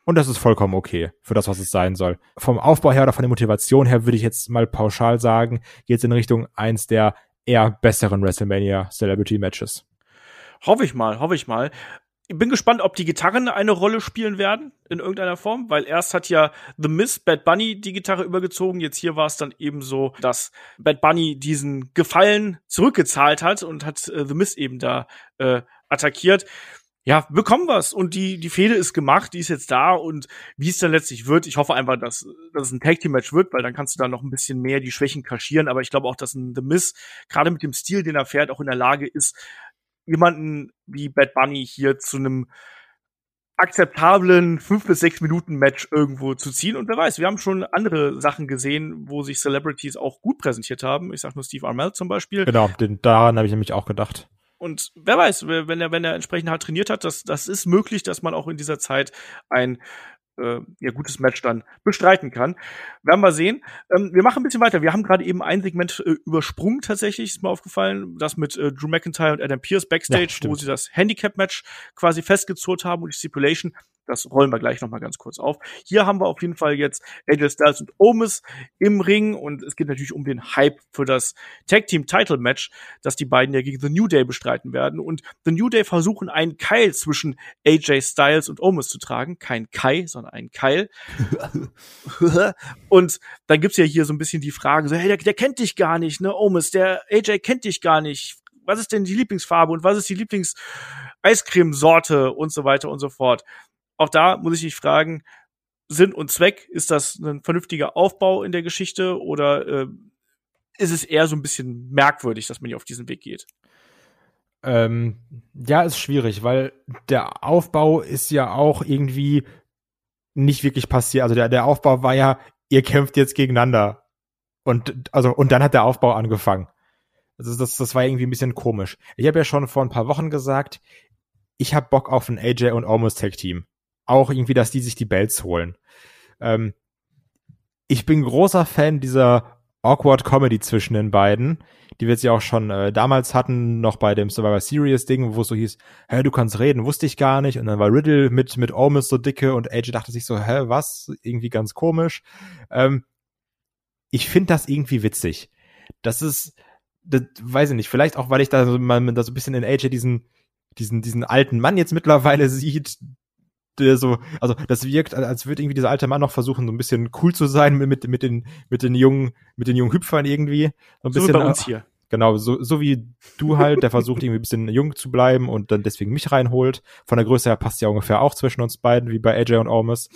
Und das ist vollkommen okay für das, was es sein soll. Vom Aufbau her oder von der Motivation her würde ich jetzt mal pauschal sagen, geht es in Richtung eins der eher besseren WrestleMania Celebrity Matches. Hoffe ich mal, hoffe ich mal ich bin gespannt, ob die Gitarren eine Rolle spielen werden in irgendeiner Form, weil erst hat ja The Miss Bad Bunny die Gitarre übergezogen. Jetzt hier war es dann eben so, dass Bad Bunny diesen Gefallen zurückgezahlt hat und hat äh, The Miss eben da äh, attackiert. Ja, bekommen wir's und die die Fehde ist gemacht, die ist jetzt da und wie es dann letztlich wird, ich hoffe einfach, dass, dass es ein Tag Team Match wird, weil dann kannst du da noch ein bisschen mehr die Schwächen kaschieren, aber ich glaube auch, dass ein The Miss gerade mit dem Stil, den er fährt, auch in der Lage ist, jemanden wie Bad Bunny hier zu einem akzeptablen fünf bis sechs Minuten Match irgendwo zu ziehen. Und wer weiß, wir haben schon andere Sachen gesehen, wo sich Celebrities auch gut präsentiert haben. Ich sag nur Steve Armel zum Beispiel. Genau, den, daran habe ich nämlich auch gedacht. Und wer weiß, wenn er, wenn er entsprechend hart trainiert hat, das, das ist möglich, dass man auch in dieser Zeit ein äh, ja, gutes Match dann bestreiten kann. Werden wir sehen. Ähm, wir machen ein bisschen weiter. Wir haben gerade eben ein Segment äh, übersprungen tatsächlich, ist mir aufgefallen, das mit äh, Drew McIntyre und Adam Pierce backstage, ja, wo sie das Handicap-Match quasi festgezurrt haben und die Stipulation das rollen wir gleich noch mal ganz kurz auf. Hier haben wir auf jeden Fall jetzt AJ Styles und Omis im Ring und es geht natürlich um den Hype für das Tag Team Title Match, das die beiden ja gegen The New Day bestreiten werden. Und The New Day versuchen einen Keil zwischen AJ Styles und Omis zu tragen. Kein Kai, sondern ein Keil. und dann gibt's ja hier so ein bisschen die Frage, so, hey, der, der kennt dich gar nicht, ne, Omis, der AJ kennt dich gar nicht. Was ist denn die Lieblingsfarbe und was ist die Lieblings Eiscremesorte und so weiter und so fort auch da muss ich dich fragen, Sinn und Zweck, ist das ein vernünftiger Aufbau in der Geschichte oder äh, ist es eher so ein bisschen merkwürdig, dass man hier auf diesen Weg geht? Ähm, ja, ist schwierig, weil der Aufbau ist ja auch irgendwie nicht wirklich passiert. Also der, der Aufbau war ja, ihr kämpft jetzt gegeneinander. Und, also, und dann hat der Aufbau angefangen. Also das, das war irgendwie ein bisschen komisch. Ich habe ja schon vor ein paar Wochen gesagt, ich habe Bock auf ein AJ und Almost Tag Team auch irgendwie, dass die sich die Belts holen. Ähm, ich bin großer Fan dieser awkward Comedy zwischen den beiden, die wir jetzt ja auch schon äh, damals hatten, noch bei dem Survivor Series Ding, wo es so hieß, hä, du kannst reden, wusste ich gar nicht. Und dann war Riddle mit, mit Omis so dicke und AJ dachte sich so, hä, was? Irgendwie ganz komisch. Ähm, ich finde das irgendwie witzig. Das ist, das, weiß ich nicht, vielleicht auch, weil ich da so, da so ein bisschen in AJ diesen, diesen, diesen alten Mann jetzt mittlerweile sieht, der so, also das wirkt, als würde irgendwie dieser alte Mann noch versuchen, so ein bisschen cool zu sein mit, mit den, mit den jungen, mit den jungen Hüpfern irgendwie. So ein bisschen, so bei uns hier. Genau, so, so wie du halt, der versucht irgendwie ein bisschen jung zu bleiben und dann deswegen mich reinholt. Von der Größe her passt ja ungefähr auch zwischen uns beiden, wie bei AJ und Ormus.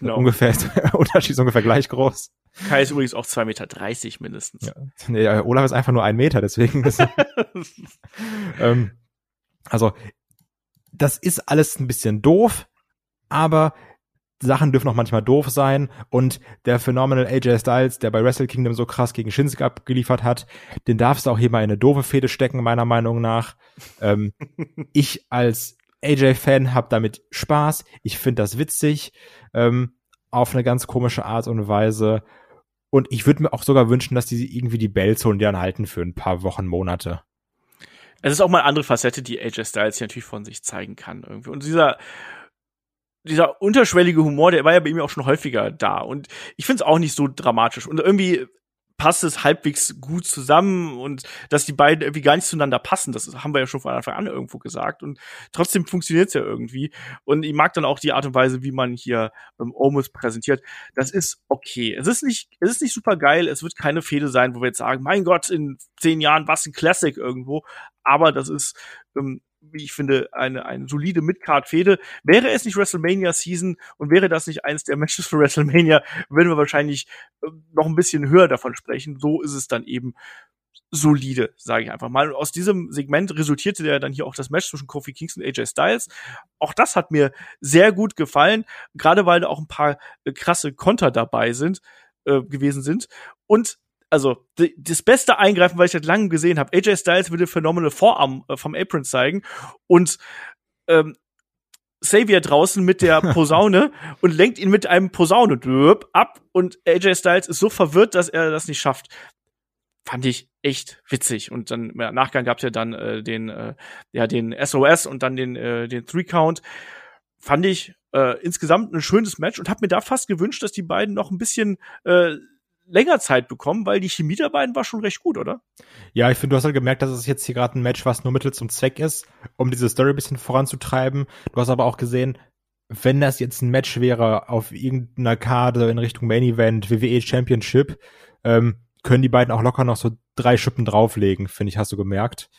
Genau. Ungefähr, Unterschied ist ungefähr gleich groß. Kai ist übrigens auch zwei Meter dreißig mindestens. Ja. Nee, Olaf ist einfach nur ein Meter, deswegen. Ist, ähm, also, das ist alles ein bisschen doof aber Sachen dürfen auch manchmal doof sein und der Phenomenal AJ Styles, der bei Wrestle Kingdom so krass gegen Shinsuke abgeliefert hat, den darfst du auch hier mal in eine doofe Fehde stecken, meiner Meinung nach. ähm, ich als AJ-Fan habe damit Spaß, ich finde das witzig, ähm, auf eine ganz komische Art und Weise. Und ich würde mir auch sogar wünschen, dass die irgendwie die Bells holen, die anhalten für ein paar Wochen, Monate. Es ist auch mal eine andere Facette, die AJ Styles hier natürlich von sich zeigen kann irgendwie. Und dieser dieser unterschwellige Humor, der war ja bei ihm auch schon häufiger da. Und ich finde es auch nicht so dramatisch. Und irgendwie passt es halbwegs gut zusammen und dass die beiden irgendwie gar nicht zueinander passen, das haben wir ja schon von Anfang an irgendwo gesagt und trotzdem funktioniert es ja irgendwie und ich mag dann auch die Art und Weise, wie man hier ähm, Omos präsentiert. Das ist okay. Es ist nicht, es ist nicht super geil. Es wird keine Fehde sein, wo wir jetzt sagen, mein Gott, in zehn Jahren was ein Classic irgendwo. Aber das ist ähm, wie ich finde, eine, eine solide Midcard-Fehde. Wäre es nicht WrestleMania-Season und wäre das nicht eins der Matches für WrestleMania, würden wir wahrscheinlich äh, noch ein bisschen höher davon sprechen. So ist es dann eben solide, sage ich einfach mal. Und aus diesem Segment resultierte ja dann hier auch das Match zwischen Kofi Kingston und AJ Styles. Auch das hat mir sehr gut gefallen, gerade weil da auch ein paar äh, krasse Konter dabei sind, äh, gewesen sind. Und also das beste Eingreifen, weil ich seit langem gesehen habe. AJ Styles würde phänomene Vorarm äh, vom Apron zeigen und ähm, Xavier draußen mit der Posaune und lenkt ihn mit einem Posaune ab und AJ Styles ist so verwirrt, dass er das nicht schafft. Fand ich echt witzig und dann im Nachgang gab's ja dann äh, den äh, ja den SOS und dann den äh, den Three Count. Fand ich äh, insgesamt ein schönes Match und habe mir da fast gewünscht, dass die beiden noch ein bisschen äh, länger Zeit bekommen, weil die Chemie der beiden war schon recht gut, oder? Ja, ich finde, du hast halt gemerkt, dass es jetzt hier gerade ein Match, was nur Mittel zum Zweck ist, um diese Story ein bisschen voranzutreiben. Du hast aber auch gesehen, wenn das jetzt ein Match wäre auf irgendeiner Karte in Richtung Main Event, WWE Championship, ähm, können die beiden auch locker noch so drei Schippen drauflegen, finde ich, hast du gemerkt.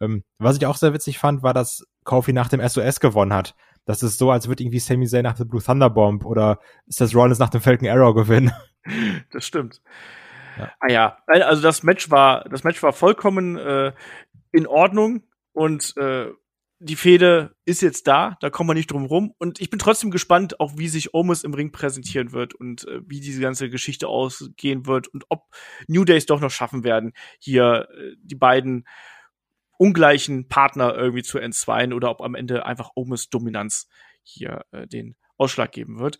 Ähm, was ich auch sehr witzig fand, war, dass Kofi nach dem SOS gewonnen hat. Das ist so, als würde irgendwie Sami Zayn nach der Blue Thunder Bomb oder ist das Rollins nach dem Falcon Arrow gewinnen. Das stimmt. Ja. Ah ja, also das Match war, das Match war vollkommen äh, in Ordnung und äh, die Fehde ist jetzt da, da kommen wir nicht drum rum. Und ich bin trotzdem gespannt, auch wie sich Omus im Ring präsentieren wird und äh, wie diese ganze Geschichte ausgehen wird und ob New Days doch noch schaffen werden, hier äh, die beiden ungleichen Partner irgendwie zu entzweien oder ob am Ende einfach Omus Dominanz hier äh, den Ausschlag wird.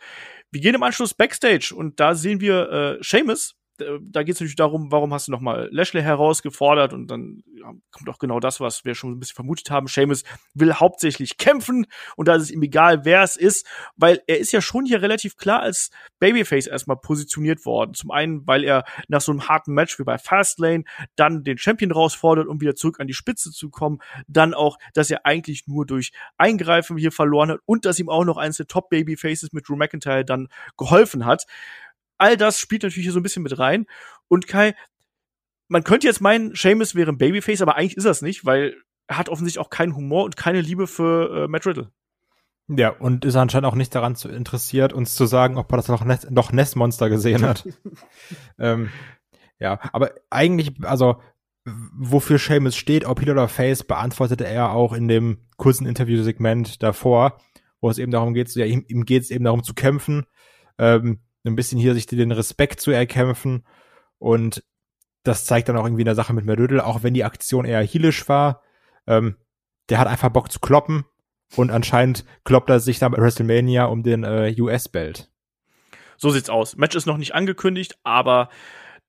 Wir gehen im Anschluss Backstage und da sehen wir äh, Seamus. Da geht es natürlich darum, warum hast du nochmal Lashley herausgefordert und dann ja, kommt auch genau das, was wir schon ein bisschen vermutet haben. Seamus will hauptsächlich kämpfen und da ist es ihm egal, wer es ist, weil er ist ja schon hier relativ klar als Babyface erstmal positioniert worden. Zum einen, weil er nach so einem harten Match wie bei Fastlane dann den Champion herausfordert, um wieder zurück an die Spitze zu kommen. Dann auch, dass er eigentlich nur durch Eingreifen hier verloren hat und dass ihm auch noch eines der Top Babyfaces mit Drew McIntyre dann geholfen hat all das spielt natürlich hier so ein bisschen mit rein. Und Kai, man könnte jetzt meinen, Seamus wäre ein Babyface, aber eigentlich ist das nicht, weil er hat offensichtlich auch keinen Humor und keine Liebe für äh, Matt Riddle. Ja, und ist anscheinend auch nicht daran zu interessiert, uns zu sagen, ob er das noch, Nest, noch Nestmonster gesehen hat. ähm, ja, aber eigentlich, also wofür Seamus steht, ob Heel oder Face, beantwortete er auch in dem kurzen Interviewsegment davor, wo es eben darum geht, ja, ihm, ihm geht es eben darum zu kämpfen. Ähm, ein bisschen hier sich den Respekt zu erkämpfen und das zeigt dann auch irgendwie in der Sache mit Merödel, auch wenn die Aktion eher heelisch war, ähm, der hat einfach Bock zu kloppen und anscheinend kloppt er sich dann bei WrestleMania um den äh, US-Belt. So sieht's aus. Match ist noch nicht angekündigt, aber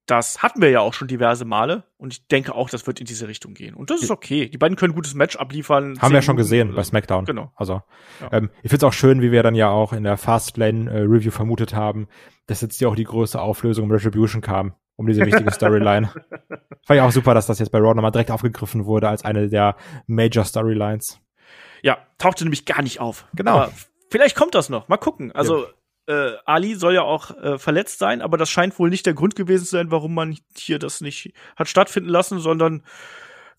das hatten wir ja auch schon diverse Male und ich denke auch, das wird in diese Richtung gehen. Und das ist okay. Die beiden können gutes Match abliefern. Haben wir ja schon gesehen bei SmackDown. Genau. Also ja. ähm, ich finde es auch schön, wie wir dann ja auch in der Fastlane äh, Review vermutet haben, dass jetzt ja auch die größte Auflösung im Retribution kam, um diese wichtige Storyline. Fand ich auch super, dass das jetzt bei Raw nochmal direkt aufgegriffen wurde als eine der Major Storylines. Ja, tauchte nämlich gar nicht auf. Genau. Aber vielleicht kommt das noch. Mal gucken. Also ja äh, Ali soll ja auch äh, verletzt sein, aber das scheint wohl nicht der Grund gewesen zu sein, warum man hier das nicht hat stattfinden lassen, sondern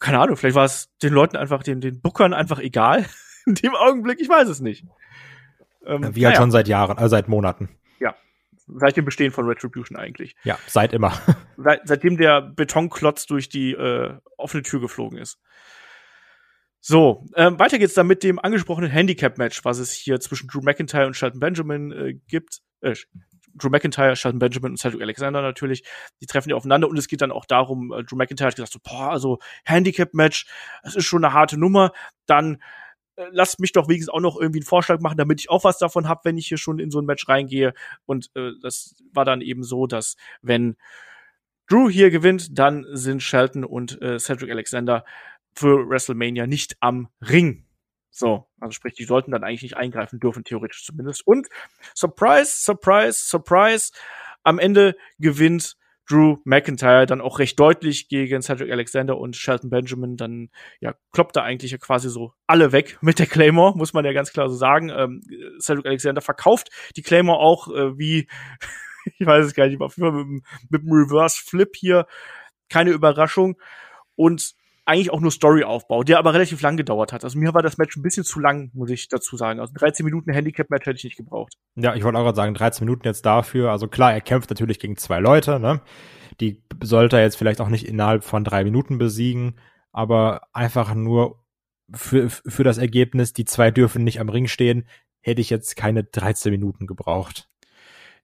keine Ahnung, vielleicht war es den Leuten einfach, den, den Bookern einfach egal in dem Augenblick, ich weiß es nicht. Ähm, Wie halt ja. schon seit Jahren, also seit Monaten. Ja, seit dem Bestehen von Retribution eigentlich. Ja, seit immer. Seit, seitdem der Betonklotz durch die äh, offene Tür geflogen ist. So, ähm, weiter geht's dann mit dem angesprochenen Handicap-Match, was es hier zwischen Drew McIntyre und Shelton Benjamin äh, gibt. Äh, Drew McIntyre, Shelton Benjamin und Cedric Alexander natürlich. Die treffen ja aufeinander und es geht dann auch darum, äh, Drew McIntyre hat gesagt so, boah, also Handicap-Match, das ist schon eine harte Nummer. Dann äh, lasst mich doch wenigstens auch noch irgendwie einen Vorschlag machen, damit ich auch was davon habe, wenn ich hier schon in so ein Match reingehe. Und äh, das war dann eben so, dass wenn Drew hier gewinnt, dann sind Shelton und äh, Cedric Alexander für WrestleMania nicht am Ring. So, also sprich, die sollten dann eigentlich nicht eingreifen dürfen, theoretisch zumindest. Und Surprise, Surprise, Surprise, am Ende gewinnt Drew McIntyre dann auch recht deutlich gegen Cedric Alexander und Shelton Benjamin. Dann ja, kloppt er eigentlich ja quasi so alle weg mit der Claymore, muss man ja ganz klar so sagen. Ähm, Cedric Alexander verkauft die Claymore auch äh, wie, ich weiß es gar nicht, auf jeden Fall mit, mit dem Reverse Flip hier. Keine Überraschung. Und eigentlich auch nur Storyaufbau, der aber relativ lang gedauert hat. Also mir war das Match ein bisschen zu lang, muss ich dazu sagen. Also 13 Minuten Handicap-Match hätte ich nicht gebraucht. Ja, ich wollte auch gerade sagen, 13 Minuten jetzt dafür. Also klar, er kämpft natürlich gegen zwei Leute, ne? Die sollte er jetzt vielleicht auch nicht innerhalb von drei Minuten besiegen, aber einfach nur für, für das Ergebnis, die zwei dürfen nicht am Ring stehen, hätte ich jetzt keine 13 Minuten gebraucht.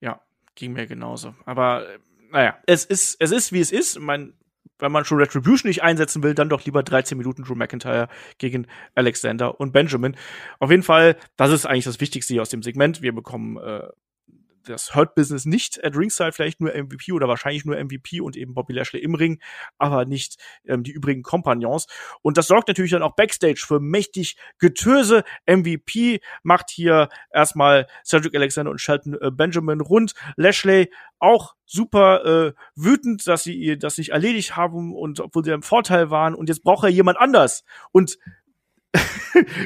Ja, ging mir genauso. Aber äh, naja, es ist, es ist, wie es ist. Mein, wenn man schon Retribution nicht einsetzen will, dann doch lieber 13 Minuten Drew McIntyre gegen Alexander und Benjamin. Auf jeden Fall, das ist eigentlich das Wichtigste hier aus dem Segment. Wir bekommen äh, das Hurt Business nicht at Ringside, vielleicht nur MVP oder wahrscheinlich nur MVP und eben Bobby Lashley im Ring, aber nicht ähm, die übrigen Kompagnons. Und das sorgt natürlich dann auch Backstage für mächtig Getöse. MVP macht hier erstmal Cedric Alexander und Shelton äh, Benjamin rund. Lashley auch super äh, wütend, dass sie ihr das nicht erledigt haben und obwohl sie im Vorteil waren und jetzt braucht er jemand anders. Und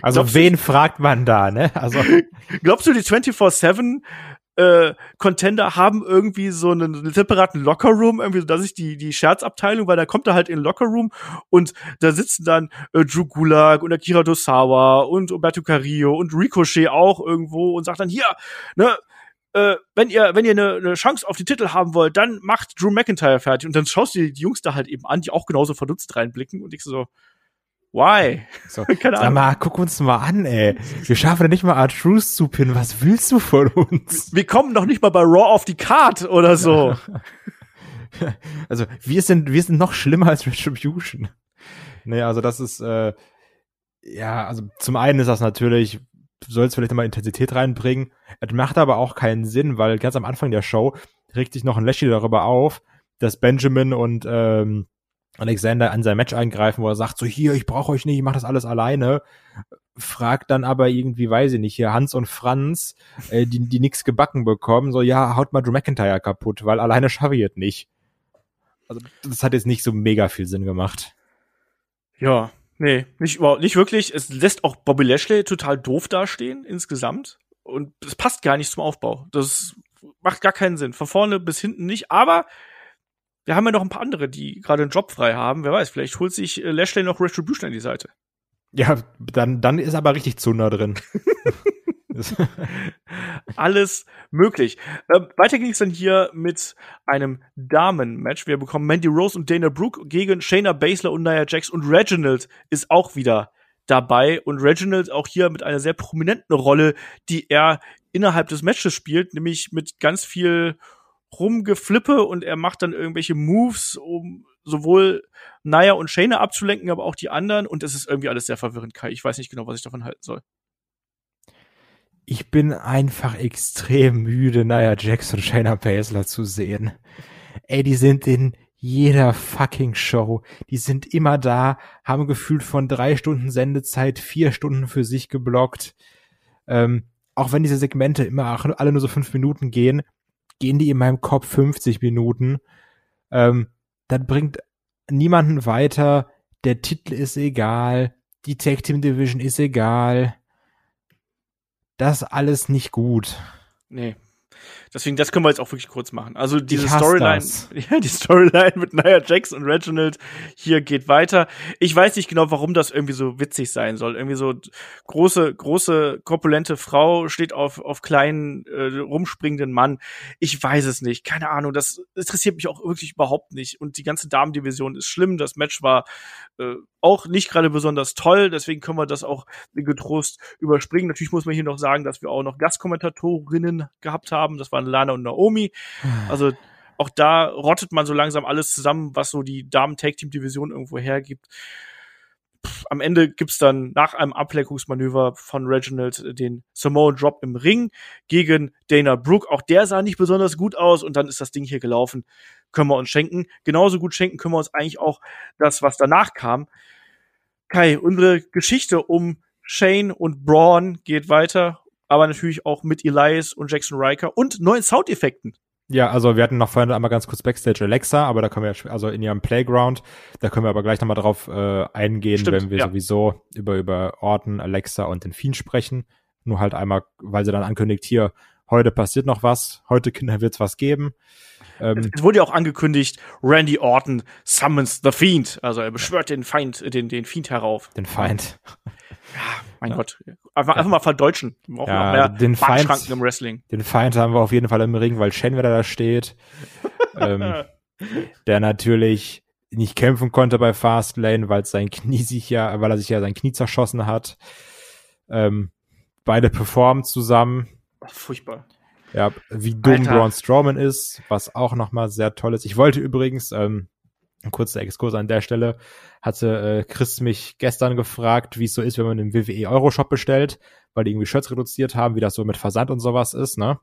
also wen du, fragt man da, ne? Also glaubst du, die 24/7 äh, Contender haben irgendwie so einen separaten Lockerroom, irgendwie, dass ich die, die Scherzabteilung, weil da kommt er halt in den Lockerroom und da sitzen dann äh, Drew Gulag und Akira Dosawa und Umberto Carrillo und Ricochet auch irgendwo und sagt dann, hier, ne, äh, wenn ihr, wenn ihr eine, eine Chance auf die Titel haben wollt, dann macht Drew McIntyre fertig. Und dann schaust du dir die Jungs da halt eben an, die auch genauso verdutzt reinblicken und ich so, Why? So, Keine Ahnung. Sag mal, guck uns mal an, ey. Wir schaffen nicht mal Art Truth zu pinnen. Was willst du von uns? Wir kommen noch nicht mal bei Raw auf die Card oder so. also, wir sind, wir sind noch schlimmer als Retribution. Nee, also das ist, äh, ja, also zum einen ist das natürlich, du sollst vielleicht mal Intensität reinbringen. Es macht aber auch keinen Sinn, weil ganz am Anfang der Show regt sich noch ein Lashley darüber auf, dass Benjamin und ähm, Alexander an sein Match eingreifen, wo er sagt, so hier, ich brauche euch nicht, ich mache das alles alleine. Fragt dann aber irgendwie, weiß ich nicht, hier Hans und Franz, äh, die, die nix gebacken bekommen, so ja, haut mal Drew McIntyre kaputt, weil alleine schaffe ich es nicht. Also das hat jetzt nicht so mega viel Sinn gemacht. Ja, nee, nicht, nicht wirklich. Es lässt auch Bobby Lashley total doof dastehen insgesamt. Und es passt gar nicht zum Aufbau. Das macht gar keinen Sinn. Von vorne bis hinten nicht. Aber wir haben ja noch ein paar andere, die gerade einen Job frei haben. Wer weiß, vielleicht holt sich äh, Lashley noch Retribution an die Seite. Ja, dann, dann ist aber richtig Zunder drin. Alles möglich. Äh, weiter ging es dann hier mit einem Damen-Match. Wir bekommen Mandy Rose und Dana Brooke gegen Shayna Baszler und Nia Jax und Reginald ist auch wieder dabei und Reginald auch hier mit einer sehr prominenten Rolle, die er innerhalb des Matches spielt, nämlich mit ganz viel Rumgeflippe und er macht dann irgendwelche Moves, um sowohl Naya und Shayna abzulenken, aber auch die anderen. Und es ist irgendwie alles sehr verwirrend, Kai. Ich weiß nicht genau, was ich davon halten soll. Ich bin einfach extrem müde, Naya und Shayna Baszler zu sehen. Ey, die sind in jeder fucking Show. Die sind immer da, haben gefühlt von drei Stunden Sendezeit vier Stunden für sich geblockt. Ähm, auch wenn diese Segmente immer alle nur so fünf Minuten gehen, gehen die in meinem Kopf 50 Minuten. Ähm, das bringt niemanden weiter. Der Titel ist egal. Die Tag Team Division ist egal. Das alles nicht gut. Nee, Deswegen, das können wir jetzt auch wirklich kurz machen. Also diese Storyline, ja, die Storyline mit Nia Jax und Reginald hier geht weiter. Ich weiß nicht genau, warum das irgendwie so witzig sein soll. Irgendwie so große, große, korpulente Frau steht auf, auf kleinen, äh, rumspringenden Mann. Ich weiß es nicht. Keine Ahnung. Das interessiert mich auch wirklich überhaupt nicht. Und die ganze Damendivision ist schlimm. Das Match war äh, auch nicht gerade besonders toll. Deswegen können wir das auch getrost überspringen. Natürlich muss man hier noch sagen, dass wir auch noch Gastkommentatorinnen gehabt haben. Das waren Lana und Naomi. Also auch da rottet man so langsam alles zusammen, was so die Damen-Tag-Team-Division irgendwo hergibt. am Ende gibt's dann nach einem Ablenkungsmanöver von Reginald den Samoan Drop im Ring gegen Dana Brooke. Auch der sah nicht besonders gut aus und dann ist das Ding hier gelaufen. Können wir uns schenken. Genauso gut schenken können wir uns eigentlich auch das, was danach kam. Kai, unsere Geschichte um Shane und Braun geht weiter aber natürlich auch mit Elias und Jackson Riker und neuen Soundeffekten. Ja, also wir hatten noch vorhin einmal ganz kurz Backstage Alexa, aber da können wir also in ihrem Playground, da können wir aber gleich nochmal drauf äh, eingehen, Stimmt, wenn wir ja. sowieso über, über Orton, Alexa und den Fiend sprechen. Nur halt einmal, weil sie dann ankündigt, hier, heute passiert noch was, heute Kinder wird's was geben. Ähm, es wurde ja auch angekündigt, Randy Orton summons the Fiend. Also er beschwört den Feind, den, den Fiend herauf. Den Feind. Ja, mein ja. Gott. Einfach, einfach mal verdeutschen. Wir ja, mehr den Feind, im Wrestling. Den Feind haben wir auf jeden Fall im Ring, weil Shane wieder da steht. ähm, der natürlich nicht kämpfen konnte bei Fastlane, weil sein Knie sich ja, weil er sich ja sein Knie zerschossen hat. Ähm, beide performen zusammen. Ach, furchtbar. Ja, wie dumm Alter. Braun Strowman ist, was auch nochmal sehr toll ist. Ich wollte übrigens, ähm, ein kurzer Exkurs an der Stelle, hatte äh, Chris mich gestern gefragt, wie es so ist, wenn man im WWE Euroshop bestellt, weil die irgendwie Shirts reduziert haben, wie das so mit Versand und sowas ist, ne?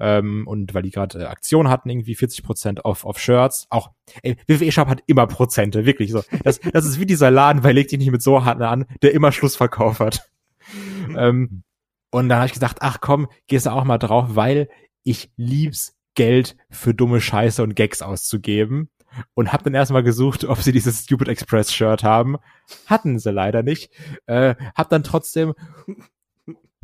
Ähm, und weil die gerade äh, Aktion hatten, irgendwie 40% auf, auf Shirts. Auch, ey, WWE Shop hat immer Prozente, wirklich so. Das, das ist wie dieser Laden, weil leg dich nicht mit so hart an, der immer Schlussverkauf hat. ähm, und dann habe ich gesagt, ach komm, gehst du auch mal drauf, weil ich lieb's, Geld für dumme Scheiße und Gags auszugeben. Und hab dann erstmal gesucht, ob sie dieses Stupid Express Shirt haben. Hatten sie leider nicht. Äh, hab dann trotzdem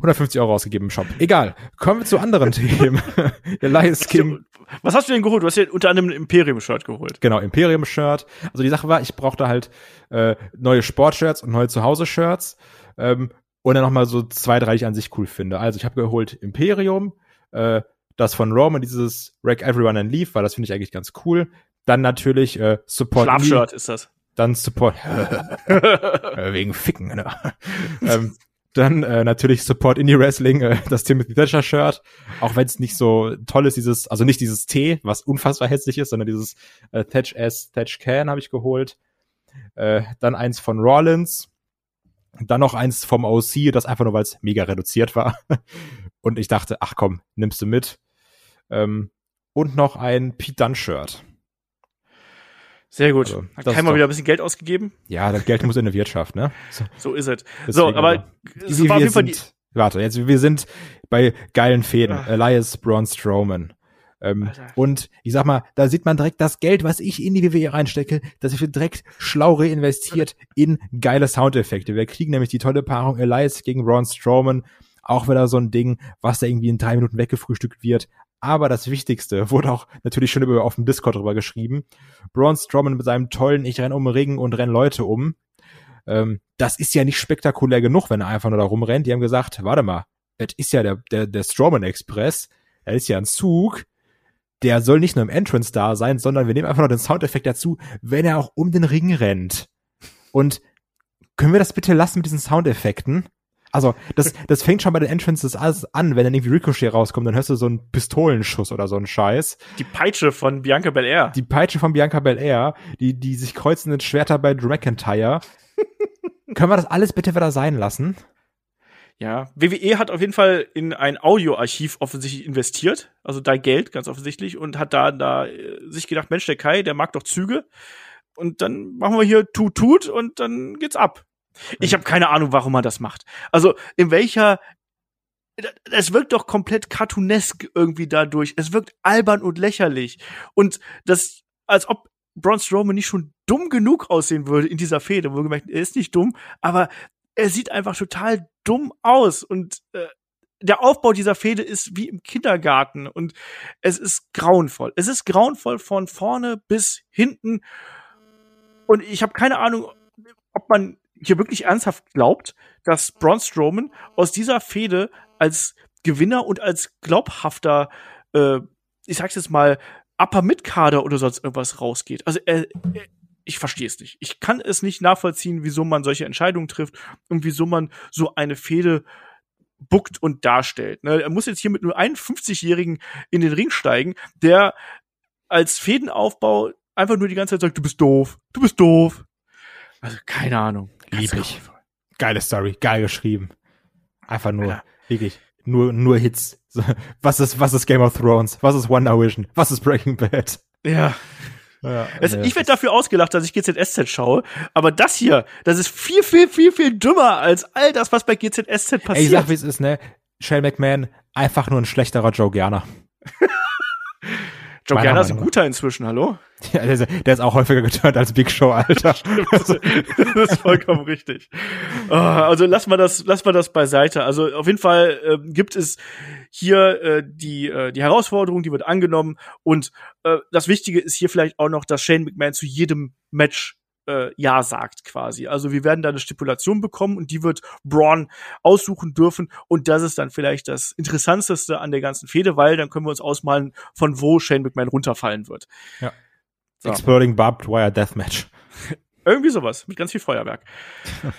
150 Euro ausgegeben im Shop. Egal. Kommen wir zu anderen Themen. Elias Kim. Was hast du denn geholt? Du hast dir unter anderem ein Imperium-Shirt geholt. Genau, Imperium-Shirt. Also die Sache war, ich brauchte halt äh, neue Sportshirts und neue Zuhause-Shirts. Ähm, und dann nochmal so zwei, drei, die ich an sich cool finde. Also ich habe geholt Imperium, äh, das von Roman, dieses Wreck Everyone and Leave, weil das finde ich eigentlich ganz cool. Dann natürlich äh, Support. Schlafshirt ist das. Dann Support. Äh, Wegen Ficken, ne? ähm, dann äh, natürlich Support Indie Wrestling, äh, das Timothy Thatcher Shirt, auch wenn es nicht so toll ist, dieses, also nicht dieses T, was unfassbar hässlich ist, sondern dieses äh, Thatch S, Thatch Can habe ich geholt. Äh, dann eins von Rollins, dann noch eins vom OC, das einfach nur, weil es mega reduziert war. Und ich dachte, ach komm, nimmst du mit. Ähm, und noch ein Pete Dunne Shirt. Sehr gut. Also, Hat ist wieder ein bisschen Geld ausgegeben? Ja, das Geld muss in der Wirtschaft, ne? So, So ist es. deswegen So, aber es wir, war auf jeden Fall die, warte, jetzt, wir sind bei geilen Fäden. Ah. Elias Braun Strowman. Ähm, und ich sag mal, da sieht man direkt das Geld, was ich in die WWE reinstecke, das wird direkt schlau reinvestiert in geile Soundeffekte. Wir kriegen nämlich die tolle Paarung Elias gegen Braun Strowman, auch wieder so ein Ding, was da irgendwie in drei Minuten weggefrühstückt wird. Aber das Wichtigste wurde auch natürlich schon über auf dem Discord drüber geschrieben. Braun Strowman mit seinem tollen Ich renn um den Ring und renn Leute um. Ähm, das ist ja nicht spektakulär genug, wenn er einfach nur da rumrennt. Die haben gesagt, warte mal, das ist ja der, der, der Strowman Express. Er ist ja ein Zug. Der soll nicht nur im Entrance da sein, sondern wir nehmen einfach noch den Soundeffekt dazu, wenn er auch um den Ring rennt. Und können wir das bitte lassen mit diesen Soundeffekten? Also, das, das fängt schon bei den Entrances alles an, wenn dann irgendwie Ricochet rauskommt, dann hörst du so einen Pistolenschuss oder so einen Scheiß. die Peitsche von Bianca Belair. Die Peitsche von Bianca Belair, die, die sich kreuzenden Schwerter bei Drew McIntyre. Können wir das alles bitte wieder sein lassen? Ja, WWE hat auf jeden Fall in ein Audioarchiv offensichtlich investiert, also da Geld ganz offensichtlich und hat da da äh, sich gedacht, Mensch, der Kai, der mag doch Züge und dann machen wir hier tut tut und dann geht's ab. Ich habe keine Ahnung, warum man das macht. Also in welcher es wirkt doch komplett cartoonesk irgendwie dadurch. Es wirkt albern und lächerlich und das als ob Braun Strowman nicht schon dumm genug aussehen würde in dieser Fehde. Wohlgemerkt, er ist nicht dumm, aber er sieht einfach total dumm aus und äh, der Aufbau dieser Fehde ist wie im Kindergarten und es ist grauenvoll. Es ist grauenvoll von vorne bis hinten und ich habe keine Ahnung, ob man hier wirklich ernsthaft glaubt, dass Braun Strowman aus dieser Fehde als Gewinner und als glaubhafter, äh, ich sag's jetzt mal, Upper Mid-Kader oder sonst irgendwas rausgeht. Also er, er ich verstehe es nicht. Ich kann es nicht nachvollziehen, wieso man solche Entscheidungen trifft und wieso man so eine Fehde buckt und darstellt. Ne? Er muss jetzt hier mit nur einem 50-Jährigen in den Ring steigen, der als Fädenaufbau einfach nur die ganze Zeit sagt, du bist doof, du bist doof. Also keine Ahnung. Lieb ich. Geile Story, geil geschrieben. Einfach nur, Ja. wirklich, nur, nur Hits. Was ist, was ist Game of Thrones? Was ist Wonder Vision? Was ist Breaking Bad? Ja. Ja, Es, nee, ich werde dafür ausgelacht, dass ich GZSZ schaue, aber das hier, das ist viel, viel, viel, viel dümmer als all das, was bei GZSZ Ey, ich passiert. sag, wie es ist, ne? Shane McMahon, einfach nur ein schlechterer Joe Gerner. Gerner ist ein guter inzwischen, hallo? Ja, der, ist- der ist auch häufiger geturnt als Big Show, Alter. das ist vollkommen richtig. Ah, Also lass mal das, lass mal das beiseite. Also auf jeden Fall äh, gibt es hier äh, die äh, die Herausforderung, die wird angenommen und äh, das Wichtige ist hier vielleicht auch noch, dass Shane McMahon zu jedem Match äh, ja sagt quasi. Also wir werden da eine Stipulation bekommen und die wird Braun aussuchen dürfen und das ist dann vielleicht das Interessanteste an der ganzen Fehde, weil dann können wir uns ausmalen, von wo Shane McMahon runterfallen wird. Ja. So. Exploding Barbed Wire Deathmatch. Irgendwie sowas, mit ganz viel Feuerwerk.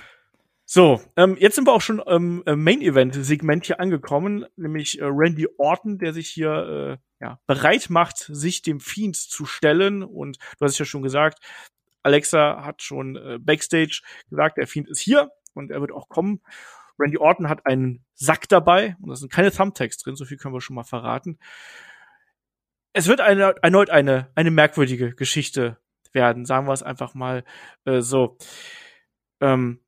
so, ähm, jetzt sind wir auch schon im ähm, Main-Event-Segment hier angekommen, nämlich äh, Randy Orton, der sich hier äh, ja, bereit macht, sich dem Fiend zu stellen. Und du hast es ja schon gesagt, Alexa hat schon äh, Backstage gesagt, der Fiend ist hier und er wird auch kommen. Randy Orton hat einen Sack dabei und da sind keine Thumbtacks drin, so viel können wir schon mal verraten. Es wird eine, erneut eine, eine merkwürdige Geschichte werden, sagen wir es einfach mal äh, so. Ähm,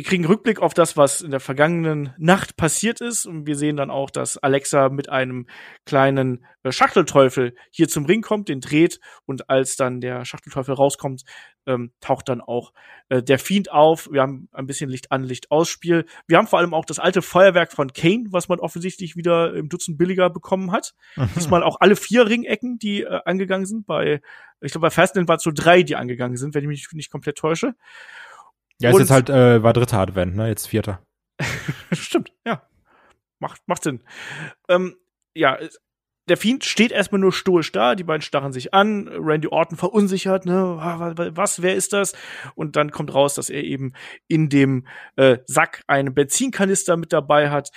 wir kriegen Rückblick auf das, was in der vergangenen Nacht passiert ist. Und wir sehen dann auch, dass Alexa mit einem kleinen äh, Schachtelteufel hier zum Ring kommt, den dreht. Und als dann der Schachtelteufel rauskommt, ähm, taucht dann auch äh, der Fiend auf. Wir haben ein bisschen Licht an, Licht aus Spiel. Wir haben vor allem auch das alte Feuerwerk von Kane, was man offensichtlich wieder im Dutzend billiger bekommen hat. Mhm. Diesmal auch alle vier Ringecken, die äh, angegangen sind. Bei, ich glaube, bei Fastlane war es so drei, die angegangen sind, wenn ich mich nicht komplett täusche. Ja, ist und, jetzt halt, äh, war dritter Advent, ne? Jetzt vierter. Stimmt, ja. Macht, macht Sinn. Ähm, ja, der Fiend steht erstmal nur stoisch da, die beiden starren sich an, Randy Orton verunsichert, ne, was, wer ist das? Und dann kommt raus, dass er eben in dem äh, Sack einen Benzinkanister mit dabei hat.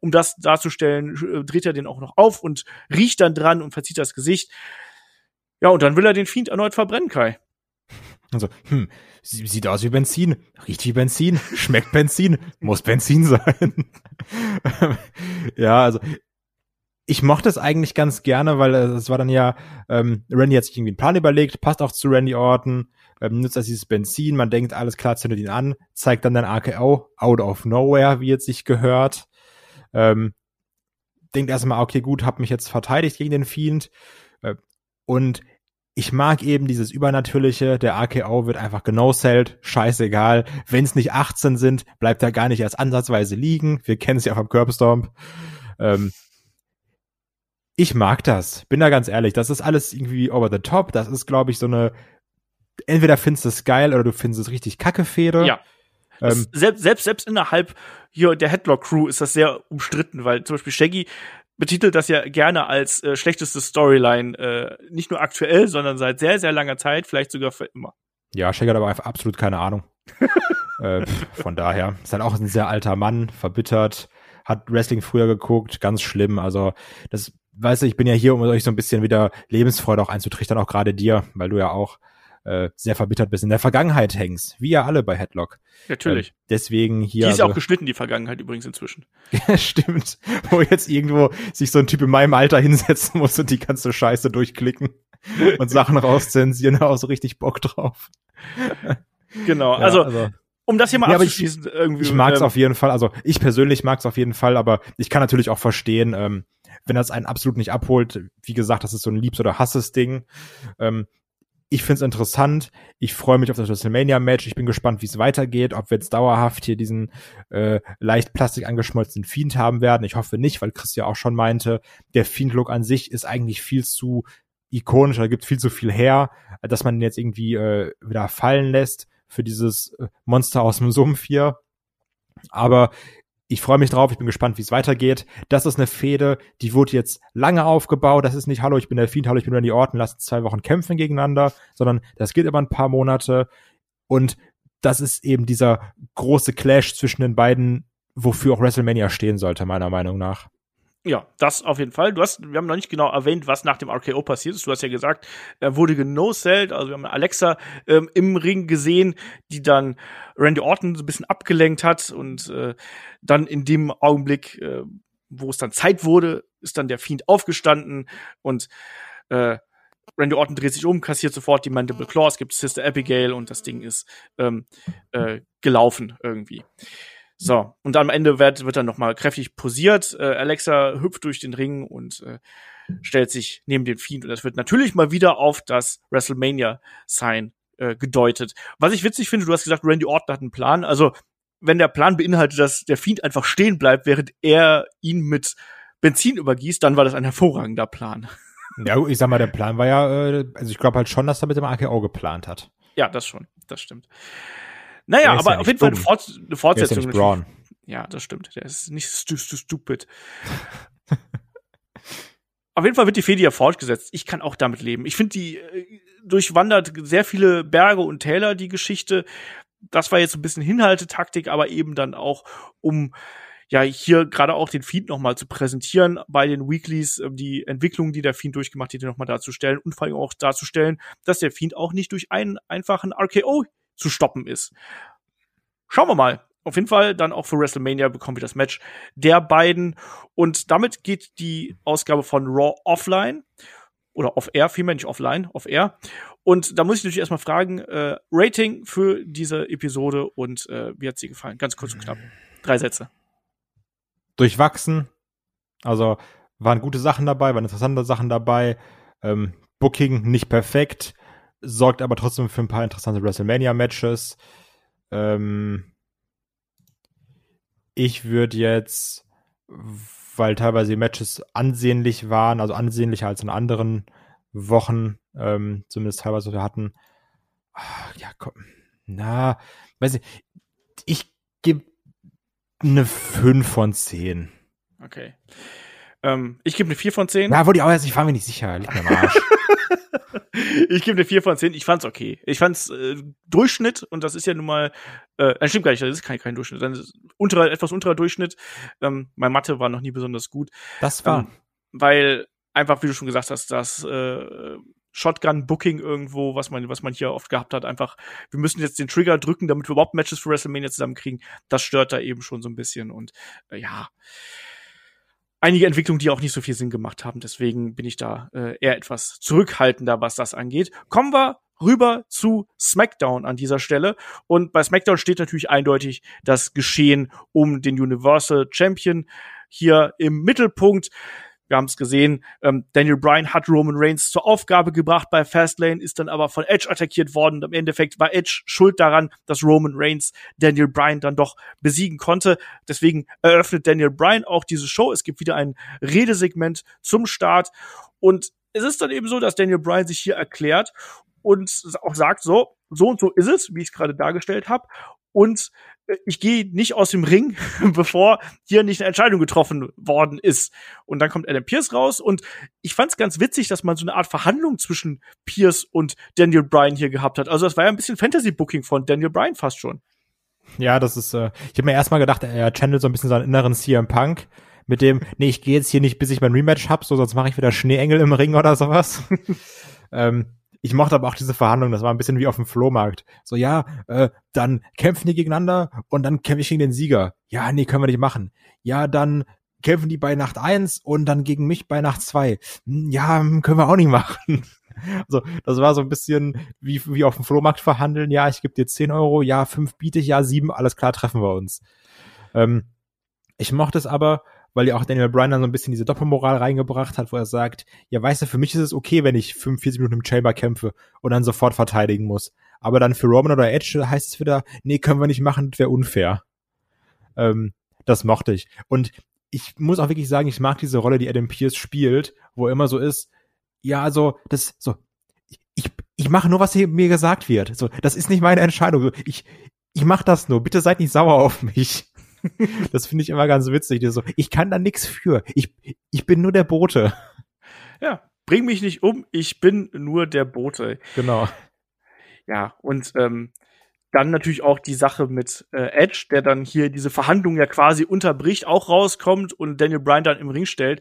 Um das darzustellen, äh, dreht er den auch noch auf und riecht dann dran und verzieht das Gesicht. Ja, und dann will er den Fiend erneut verbrennen, Kai. Also, hm, sieht aus wie Benzin, riecht wie Benzin, schmeckt Benzin, muss Benzin sein. ja, also ich mochte es eigentlich ganz gerne, weil es war dann ja, ähm, Randy hat sich irgendwie einen Plan überlegt, passt auch zu Randy Orton, ähm, nutzt das dieses Benzin, man denkt, alles klar, zündet ihn an, zeigt dann den AKO, out of nowhere, wie es sich gehört. Ähm, denkt erstmal, okay, gut, hab mich jetzt verteidigt gegen den Fiend. Äh, und ich mag eben dieses Übernatürliche, der AKO wird einfach genosellt, scheißegal. Wenn es nicht 18 sind, bleibt er gar nicht erst ansatzweise liegen. Wir kennen es ja auch am Curbstomp. Ähm, ich mag das, bin da ganz ehrlich. Das ist alles irgendwie over the top. Das ist, glaube ich, so eine, entweder findest du es geil oder du findest es richtig kacke Fehde. Ja. Ähm, selbst, selbst, selbst innerhalb hier der Headlock Crew ist das sehr umstritten, weil zum Beispiel Shaggy betitelt das ja gerne als äh, schlechteste Storyline, äh, nicht nur aktuell, sondern seit sehr, sehr langer Zeit, vielleicht sogar für immer. Ja, Shaggy hat aber einfach absolut keine Ahnung. äh, von daher ist halt auch ein sehr alter Mann, verbittert, hat Wrestling früher geguckt, ganz schlimm. Also das, weißt du, ich bin ja hier, um euch so ein bisschen wieder Lebensfreude auch einzutrichtern, auch gerade dir, weil du ja auch äh, sehr verbittert bist, in der Vergangenheit hängst, wie ja alle bei Headlock. Natürlich. Äh, deswegen hier. Die ist ja also, auch geschnitten, die Vergangenheit übrigens inzwischen. Ja, stimmt. Wo jetzt irgendwo sich so ein Typ in meinem Alter hinsetzen muss und die ganze Scheiße durchklicken und Sachen rauszensieren, da auch so richtig Bock drauf. Genau, ja, also, also um das hier mal ja, abzuschließen, ich, irgendwie. Ich mag's ähm, auf jeden Fall, also ich persönlich mag's auf jeden Fall, aber ich kann natürlich auch verstehen, ähm, wenn das einen absolut nicht abholt. Wie gesagt, das ist so ein Liebs- oder Hasses-Ding. Ähm, ich finde es interessant. Ich freue mich auf das WrestleMania-Match. Ich bin gespannt, wie es weitergeht, ob wir jetzt dauerhaft hier diesen äh, leicht plastik angeschmolzenen Fiend haben werden. Ich hoffe nicht, weil Chris ja auch schon meinte, der Fiend-Look an sich ist eigentlich viel zu ikonisch, da gibt viel zu viel her, dass man ihn jetzt irgendwie äh, wieder fallen lässt für dieses äh, Monster aus dem Sumpf hier. Aber ich freue mich drauf, ich bin gespannt, wie es weitergeht. Das ist eine Fehde, die wurde jetzt lange aufgebaut. Das ist nicht, hallo, ich bin der Fiend, hallo, ich bin Randy Orton, lass uns zwei Wochen kämpfen gegeneinander, sondern das geht über ein paar Monate. Und das ist eben dieser große Clash zwischen den beiden, wofür auch WrestleMania stehen sollte, meiner Meinung nach. Ja, das auf jeden Fall. Du hast, wir haben noch nicht genau erwähnt, was nach dem RKO passiert ist. Du hast ja gesagt, er wurde genosellt. Also wir haben Alexa ähm, im Ring gesehen, die dann Randy Orton so ein bisschen abgelenkt hat und äh, dann in dem Augenblick, äh, wo es dann Zeit wurde, ist dann der Fiend aufgestanden und äh, Randy Orton dreht sich um, kassiert sofort die Mandible Claws, gibt Sister Abigail und das Ding ist ähm, äh, gelaufen irgendwie. So, und am Ende wird, wird dann nochmal kräftig posiert. Äh, Alexa hüpft durch den Ring und äh, stellt sich neben den Fiend. Und das wird natürlich mal wieder auf das WrestleMania-Sign äh, gedeutet. Was ich witzig finde, du hast gesagt, Randy Orton hat einen Plan. Also, wenn der Plan beinhaltet, dass der Fiend einfach stehen bleibt, während er ihn mit Benzin übergießt, dann war das ein hervorragender Plan. Ja, ich sag mal, der Plan war ja, äh, also ich glaube halt schon, dass er mit dem AKO geplant hat. Ja, das schon, das stimmt. Naja, aber ja auf jeden Fall eine, Fort eine Fortsetzung. Der ist ja, ja, das stimmt. Der ist nicht stu stu stupid. auf jeden Fall wird die Fede ja fortgesetzt. Ich kann auch damit leben. Ich finde die, äh, durchwandert sehr viele Berge und Täler, die Geschichte. Das war jetzt ein bisschen Hinhaltetaktik, aber eben dann auch, um ja hier gerade auch den Feed nochmal zu präsentieren bei den Weeklies, äh, die Entwicklung, die der Fiend durchgemacht hat, nochmal darzustellen und vor allem auch darzustellen, dass der Fiend auch nicht durch einen einfachen RKO zu stoppen ist. Schauen wir mal. Auf jeden Fall dann auch für WrestleMania bekommen wir das Match der beiden. Und damit geht die Ausgabe von Raw offline. Oder off-air, vielmehr nicht offline, off-air. Und da muss ich natürlich erstmal fragen, äh, Rating für diese Episode und äh, wie hat sie gefallen? Ganz kurz und knapp. Drei Sätze durchwachsen. Also waren gute Sachen dabei, waren interessante Sachen dabei. Ähm, Booking nicht perfekt, sorgt aber trotzdem für ein paar interessante WrestleMania-Matches. Ähm, ich würde jetzt, weil teilweise die Matches ansehnlich waren, also ansehnlicher als in anderen Wochen, ähm, zumindest teilweise wir hatten. Ach, ja, komm, na, weiß ich, ich gebe eine 5 von 10. Okay. Ähm, ich gebe eine 4 von 10. Na, wollte ich auch erst, ich war mir nicht sicher, liegt mir am Arsch. ich gebe eine 4 von 10. Ich fand's okay. Ich fand's äh, Durchschnitt und das ist ja nun mal, äh, stimmt gar nicht, das ist kein, kein Durchschnitt, das ist unterer, etwas unterer Durchschnitt. Ähm, mein Mathe war noch nie besonders gut. Das war. Ähm, weil einfach, wie du schon gesagt hast, dass äh, Shotgun-Booking irgendwo, was man, was man hier oft gehabt hat. Einfach, wir müssen jetzt den Trigger drücken, damit wir überhaupt Matches für WrestleMania zusammenkriegen. Das stört da eben schon so ein bisschen. Und äh, ja, einige Entwicklungen, die auch nicht so viel Sinn gemacht haben. Deswegen bin ich da äh, eher etwas zurückhaltender, was das angeht. Kommen wir rüber zu SmackDown an dieser Stelle. Und bei SmackDown steht natürlich eindeutig das Geschehen um den Universal Champion hier im Mittelpunkt. Wir haben es gesehen, ähm, Daniel Bryan hat Roman Reigns zur Aufgabe gebracht bei Fastlane, ist dann aber von Edge attackiert worden. Im Endeffekt war Edge schuld daran, dass Roman Reigns Daniel Bryan dann doch besiegen konnte. Deswegen eröffnet Daniel Bryan auch diese Show. Es gibt wieder ein Redesegment zum Start. Und es ist dann eben so, dass Daniel Bryan sich hier erklärt und auch sagt, so, so und so ist es, wie ich es gerade dargestellt habe. Und ich gehe nicht aus dem Ring, bevor hier nicht eine Entscheidung getroffen worden ist. Und dann kommt Adam Pierce raus und ich fand es ganz witzig, dass man so eine Art Verhandlung zwischen Pierce und Daniel Bryan hier gehabt hat. Also das war ja ein bisschen Fantasy-Booking von Daniel Bryan fast schon. Ja, das ist, äh, ich habe mir erstmal gedacht, er channelt so ein bisschen seinen inneren CM Punk mit dem, nee, ich gehe jetzt hier nicht, bis ich mein Rematch hab, so sonst mache ich wieder Schneeengel im Ring oder sowas. ähm, ich mochte aber auch diese Verhandlung, das war ein bisschen wie auf dem Flohmarkt. So, ja, äh, dann kämpfen die gegeneinander und dann kämpfe ich gegen den Sieger. Ja, nee, können wir nicht machen. Ja, dann kämpfen die bei Nacht eins und dann gegen mich bei Nacht zwei. Hm, ja, hm, können wir auch nicht machen. Also, das war so ein bisschen wie, wie auf dem Flohmarkt verhandeln. Ja, ich gebe dir zehn Euro, ja, fünf biete ich, ja, sieben, alles klar, treffen wir uns. Ähm, ich mochte es aber, weil ja auch Daniel Bryan dann so ein bisschen diese Doppelmoral reingebracht hat, wo er sagt, ja, weißt du, für mich ist es okay, wenn ich 45 Minuten im Chamber kämpfe und dann sofort verteidigen muss. Aber dann für Roman oder Edge heißt es wieder, nee, können wir nicht machen, das wäre unfair. Ähm, das mochte ich. Und ich muss auch wirklich sagen, ich mag diese Rolle, die Adam Pierce spielt, wo er immer so ist, ja, also, das, so, ich, ich mache nur, was mir gesagt wird. So, das ist nicht meine Entscheidung. Ich, ich mach das nur. Bitte seid nicht sauer auf mich. das finde ich immer ganz witzig. So, ich kann da nichts für. Ich, ich bin nur der Bote. Ja, bring mich nicht um, ich bin nur der Bote. Genau. Ja, und ähm, dann natürlich auch die Sache mit äh, Edge, der dann hier diese Verhandlung ja quasi unterbricht, auch rauskommt und Daniel Bryan dann im Ring stellt.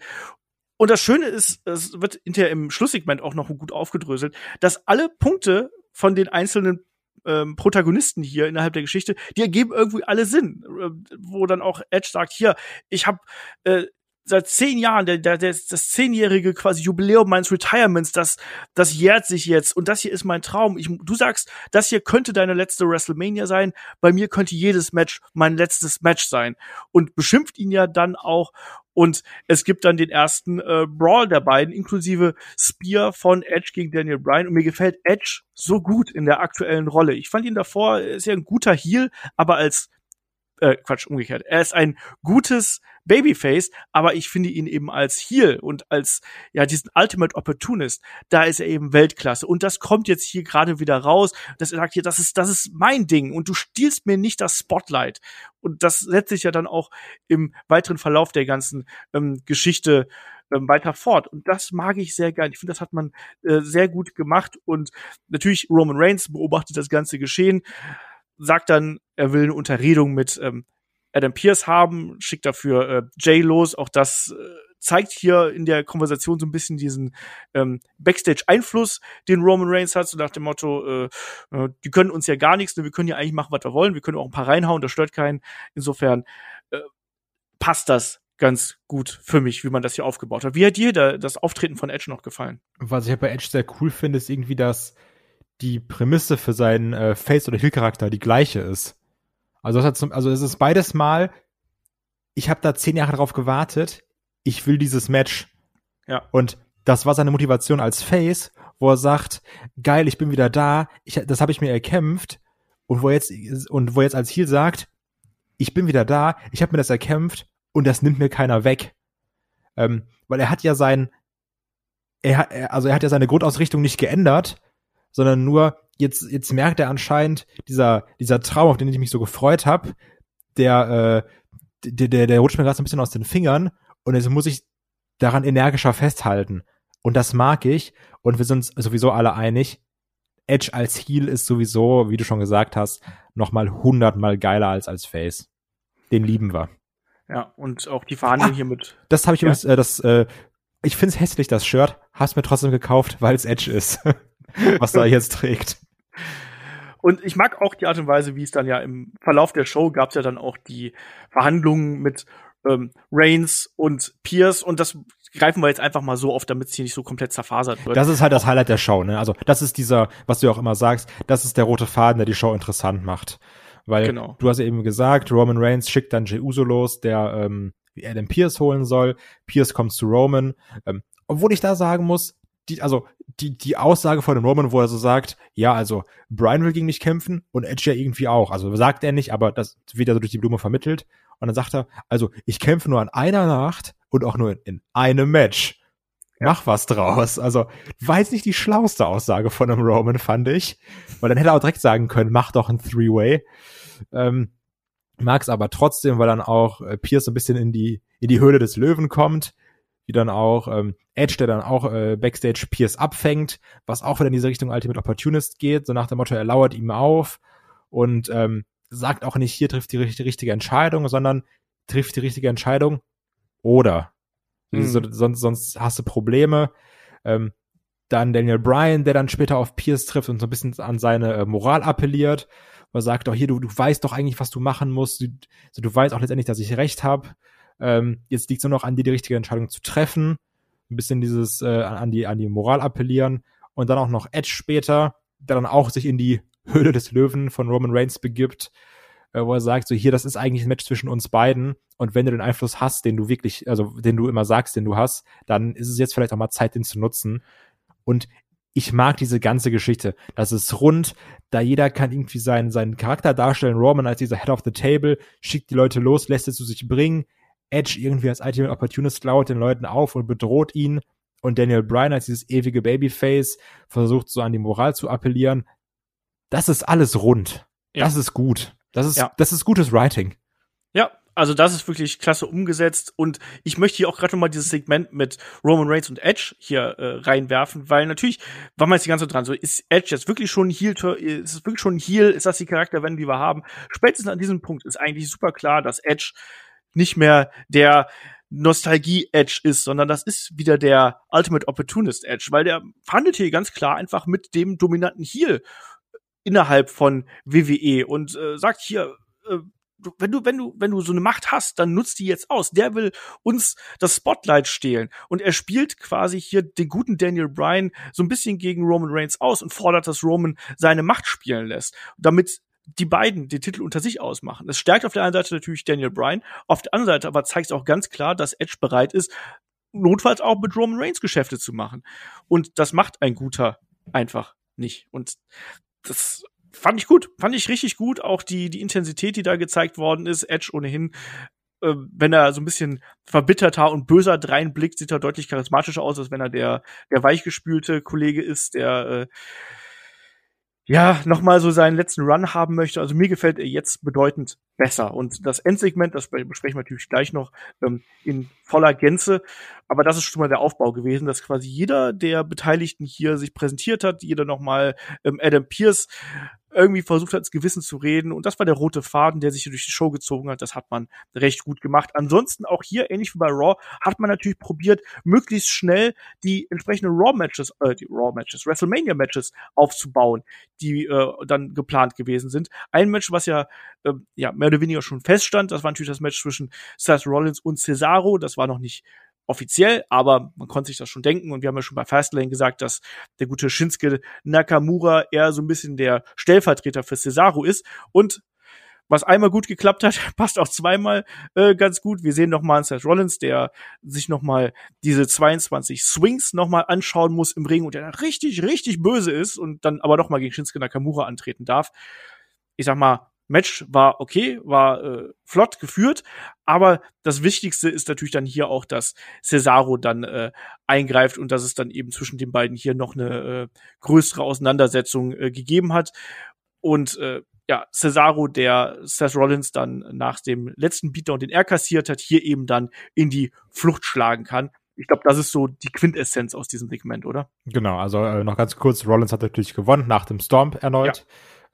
Und das Schöne ist, es wird hinterher im Schlusssegment auch noch gut aufgedröselt, dass alle Punkte von den einzelnen ähm, Protagonisten hier innerhalb der Geschichte, die ergeben irgendwie alle Sinn. Äh, wo dann auch Edge sagt, hier, ich habe äh, seit zehn Jahren, der, der, der, das zehnjährige quasi Jubiläum meines Retirements, das, das jährt sich jetzt und das hier ist mein Traum. Ich, du sagst, das hier könnte deine letzte WrestleMania sein. Bei mir könnte jedes Match mein letztes Match sein. Und beschimpft ihn ja dann auch und es gibt dann den ersten äh, Brawl der beiden, inklusive Spear von Edge gegen Daniel Bryan. Und mir gefällt Edge so gut in der aktuellen Rolle. Ich fand ihn davor, ja ein guter Heel, aber als äh, Quatsch, umgekehrt. Er ist ein gutes Babyface, aber ich finde ihn eben als Heel und als ja diesen Ultimate Opportunist, da ist er eben Weltklasse und das kommt jetzt hier gerade wieder raus. Das sagt hier, das ist das ist mein Ding und du stiehlst mir nicht das Spotlight und das setzt sich ja dann auch im weiteren Verlauf der ganzen ähm, Geschichte ähm, weiter fort. Und das mag ich sehr gern. Ich finde, das hat man äh, sehr gut gemacht. Und natürlich Roman Reigns beobachtet das ganze Geschehen, sagt dann, er will eine Unterredung mit ähm, Adam Pierce haben, schickt dafür äh, Jay los. Auch das äh, zeigt hier in der Konversation so ein bisschen diesen ähm, Backstage-Einfluss, den Roman Reigns hat, so nach dem Motto, äh, äh, die können uns ja gar nichts, ne? wir können ja eigentlich machen, was wir wollen, wir können auch ein paar reinhauen, das stört keinen. Insofern äh, passt das ganz gut für mich, wie man das hier aufgebaut hat. Wie hat dir da das Auftreten von Edge noch gefallen? Was ich bei Edge sehr cool finde, ist irgendwie, dass die Prämisse für seinen äh, Face- oder Heel-Charakter die gleiche ist. Also, das hat zum, also es ist beides Mal, ich habe da zehn Jahre drauf gewartet, ich will dieses Match. Ja. Und das war seine Motivation als Face, wo er sagt, geil, ich bin wieder da, ich, das habe ich mir erkämpft. Und wo jetzt, und wo jetzt als Heel sagt, ich bin wieder da, ich habe mir das erkämpft und das nimmt mir keiner weg. Ähm, weil er hat ja sein, er hat, also er hat ja seine Grundausrichtung nicht geändert, sondern nur jetzt, jetzt merkt er anscheinend, dieser, dieser Traum, auf den ich mich so gefreut habe, der, äh, der, der, der rutscht mir gerade so ein bisschen aus den Fingern und jetzt muss ich daran energischer festhalten. Und das mag ich. Und wir sind sowieso alle einig. Edge als Heal ist sowieso, wie du schon gesagt hast, nochmal hundertmal geiler als als Face. Den lieben wir. Ja, und auch die Verhandlung ah, hier mit. Das habe ich ja. übrigens, äh, das, äh, ich find's hässlich, das Shirt. Hast mir trotzdem gekauft, weil es Edge ist. was da jetzt trägt. Und ich mag auch die Art und Weise, wie es dann ja im Verlauf der Show gab es ja dann auch die Verhandlungen mit ähm, Reigns und Pierce und das greifen wir jetzt einfach mal so auf, damit es hier nicht so komplett zerfasert wird. Das ist halt das Highlight der Show, ne? Also das ist dieser, was du auch immer sagst, das ist der rote Faden, der die Show interessant macht. Weil genau. du hast ja eben gesagt, Roman Reigns schickt dann Jey Uso los, der ähm, Adam Pierce holen soll. Pierce kommt zu Roman. Ähm, obwohl ich da sagen muss, die, also die, die Aussage von dem Roman, wo er so sagt, ja, also Brian will gegen mich kämpfen und Edge ja irgendwie auch. Also sagt er nicht, aber das wird ja so durch die Blume vermittelt. Und dann sagt er, also ich kämpfe nur an einer Nacht und auch nur in, in einem Match. Mach was draus. Also war jetzt nicht die schlauste Aussage von einem Roman, fand ich. Weil dann hätte er auch direkt sagen können, mach doch ein Three-Way. Ähm, Mag es aber trotzdem, weil dann auch äh, Pierce ein bisschen in die, in die Höhle des Löwen kommt wie dann auch ähm, Edge, der dann auch äh, Backstage Pierce abfängt, was auch wieder in diese Richtung Ultimate Opportunist geht, so nach dem Motto, er lauert ihm auf und ähm, sagt auch nicht, hier trifft die, die richtige Entscheidung, sondern trifft die richtige Entscheidung oder. Mhm. So, sonst, sonst hast du Probleme. Ähm, dann Daniel Bryan, der dann später auf Pierce trifft und so ein bisschen an seine äh, Moral appelliert, er sagt, doch hier, du, du weißt doch eigentlich, was du machen musst, du, so, du weißt auch letztendlich, dass ich recht habe. Ähm, jetzt liegt es nur noch an dir, die richtige Entscheidung zu treffen. Ein bisschen dieses äh, an die an die Moral appellieren und dann auch noch Edge später, der dann auch sich in die Höhle des Löwen von Roman Reigns begibt, äh, wo er sagt, so hier, das ist eigentlich ein Match zwischen uns beiden und wenn du den Einfluss hast, den du wirklich, also den du immer sagst, den du hast, dann ist es jetzt vielleicht auch mal Zeit, den zu nutzen. Und ich mag diese ganze Geschichte. Das ist rund, da jeder kann irgendwie seinen, seinen Charakter darstellen. Roman als dieser Head of the Table schickt die Leute los, lässt es zu sich bringen. Edge irgendwie als Ultimate Opportunist laut den Leuten auf und bedroht ihn. Und Daniel Bryan als dieses ewige Babyface versucht so an die Moral zu appellieren. Das ist alles rund. Ja. Das ist gut. Das ist, ja. das ist gutes Writing. Ja, also das ist wirklich klasse umgesetzt und ich möchte hier auch gerade noch mal dieses Segment mit Roman Reigns und Edge hier äh, reinwerfen, weil natürlich war man jetzt die ganze Zeit dran, so ist Edge jetzt wirklich schon ein Heel, ist es wirklich schon ein Heel, ist das die Charakterwendung, die wir haben? Spätestens an diesem Punkt ist eigentlich super klar, dass Edge nicht mehr der Nostalgie-Edge ist, sondern das ist wieder der Ultimate Opportunist Edge, weil der verhandelt hier ganz klar einfach mit dem dominanten Heel innerhalb von WWE und äh, sagt hier, äh, wenn du, wenn du, wenn du so eine Macht hast, dann nutzt die jetzt aus. Der will uns das Spotlight stehlen. Und er spielt quasi hier den guten Daniel Bryan so ein bisschen gegen Roman Reigns aus und fordert, dass Roman seine Macht spielen lässt. Damit die beiden den Titel unter sich ausmachen. Es stärkt auf der einen Seite natürlich Daniel Bryan, auf der anderen Seite aber zeigt es auch ganz klar, dass Edge bereit ist, notfalls auch mit Roman Reigns Geschäfte zu machen. Und das macht ein guter einfach nicht. Und das fand ich gut, fand ich richtig gut. Auch die, die Intensität, die da gezeigt worden ist. Edge ohnehin, äh, wenn er so ein bisschen verbitterter und böser dreinblickt, sieht er deutlich charismatischer aus, als wenn er der, der weichgespülte Kollege ist, der, äh, ja, nochmal so seinen letzten Run haben möchte. Also mir gefällt er jetzt bedeutend besser. Und das Endsegment, das besprechen wir natürlich gleich noch ähm, in voller Gänze. Aber das ist schon mal der Aufbau gewesen, dass quasi jeder der Beteiligten hier sich präsentiert hat, jeder nochmal ähm, Adam Pierce irgendwie versucht hat, ins Gewissen zu reden. Und das war der rote Faden, der sich hier durch die Show gezogen hat. Das hat man recht gut gemacht. Ansonsten auch hier, ähnlich wie bei Raw, hat man natürlich probiert, möglichst schnell die entsprechenden Raw-Matches, äh, die Raw-Matches, WrestleMania-Matches aufzubauen, die äh, dann geplant gewesen sind. Ein Match, was ja, äh, ja mehr oder weniger schon feststand, das war natürlich das Match zwischen Seth Rollins und Cesaro. Das war noch nicht offiziell, aber man konnte sich das schon denken und wir haben ja schon bei Fastlane gesagt, dass der gute Shinsuke Nakamura eher so ein bisschen der Stellvertreter für Cesaro ist und was einmal gut geklappt hat, passt auch zweimal äh, ganz gut. Wir sehen noch mal Seth Rollins, der sich noch mal diese 22 Swings noch mal anschauen muss im Ring und der richtig, richtig böse ist und dann aber noch mal gegen Shinsuke Nakamura antreten darf. Ich sag mal, Match war okay, war äh, flott geführt, aber das Wichtigste ist natürlich dann hier auch, dass Cesaro dann äh, eingreift und dass es dann eben zwischen den beiden hier noch eine äh, größere Auseinandersetzung äh, gegeben hat. Und äh, ja, Cesaro, der Seth Rollins dann nach dem letzten Beatdown, den er kassiert hat, hier eben dann in die Flucht schlagen kann. Ich glaube, das ist so die Quintessenz aus diesem Segment, oder? Genau, also äh, noch ganz kurz, Rollins hat natürlich gewonnen nach dem Stomp erneut. Ja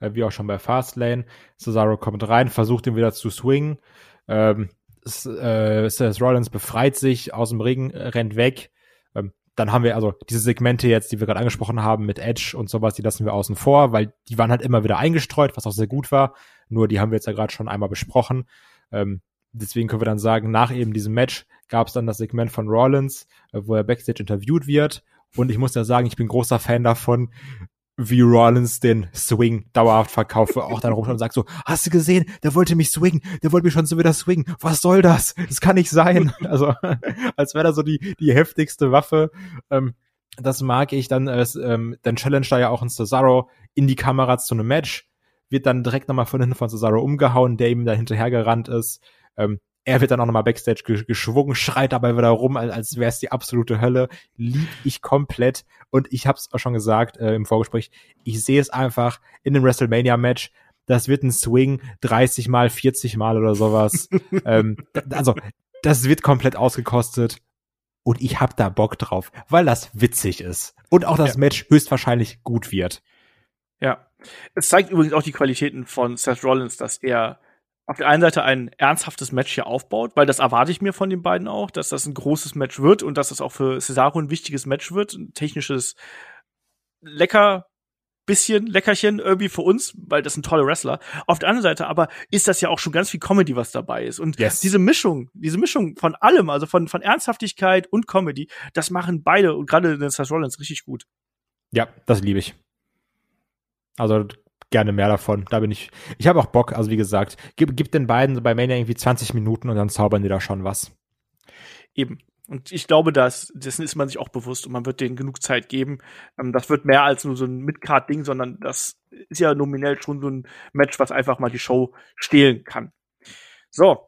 äh, wie auch schon bei Fastlane. Cesaro kommt rein, versucht ihn wieder zu swingen. Ähm, äh, Seth Rollins befreit sich aus dem Ring, rennt weg. Ähm, dann haben wir also diese Segmente jetzt, die wir gerade angesprochen haben mit Edge und sowas, die lassen wir außen vor, weil die waren halt immer wieder eingestreut, was auch sehr gut war. Nur die haben wir jetzt ja gerade schon einmal besprochen. Ähm, deswegen können wir dann sagen, nach eben diesem Match gab es dann das Segment von Rollins, äh, wo er backstage interviewt wird. Und ich muss ja sagen, ich bin großer Fan davon, wie Rollins den Swing dauerhaft verkauft, auch dann rumschaut und sagt so, hast du gesehen, der wollte mich swingen, der wollte mich schon so wieder swingen, was soll das? Das kann nicht sein. Also, als wäre da so die, die heftigste Waffe. Ähm, das mag ich, dann, äh, ähm, dann challenge da ja auch ein Cesaro in die Kamera zu einem Match, wird dann direkt nochmal von hinten von Cesaro umgehauen, der ihm da hinterhergerannt ist. Ähm, er wird dann auch nochmal Backstage geschwungen, schreit dabei wieder rum, als wäre es die absolute Hölle. Lieb ich komplett. Und ich habe es auch schon gesagt äh, im Vorgespräch, ich sehe es einfach in einem WrestleMania-Match. Das wird ein Swing 30 mal, 40 mal oder sowas. ähm, also, das wird komplett ausgekostet. Und ich hab da Bock drauf, weil das witzig ist. Und auch das ja. Match höchstwahrscheinlich gut wird. Ja. Es zeigt übrigens auch die Qualitäten von Seth Rollins, dass er auf der einen Seite ein ernsthaftes Match hier aufbaut, weil das erwarte ich mir von den beiden auch, dass das ein großes Match wird und dass das auch für Cesaro ein wichtiges Match wird, ein technisches lecker bisschen Leckerchen irgendwie für uns, weil das sind tolle Wrestler. Auf der anderen Seite aber ist das ja auch schon ganz viel Comedy, was dabei ist. Und yes. diese Mischung, diese Mischung von allem, also von, von Ernsthaftigkeit und Comedy, das machen beide und gerade den Seth Rollins richtig gut. Ja, das liebe ich. Also gerne mehr davon. Da bin ich. Ich habe auch Bock. Also wie gesagt, gib, gib den beiden bei Mania irgendwie 20 Minuten und dann zaubern die da schon was. Eben. Und ich glaube, dass, dessen ist man sich auch bewusst und man wird denen genug Zeit geben. Ähm, das wird mehr als nur so ein Midcard-Ding, sondern das ist ja nominell schon so ein Match, was einfach mal die Show stehlen kann. So.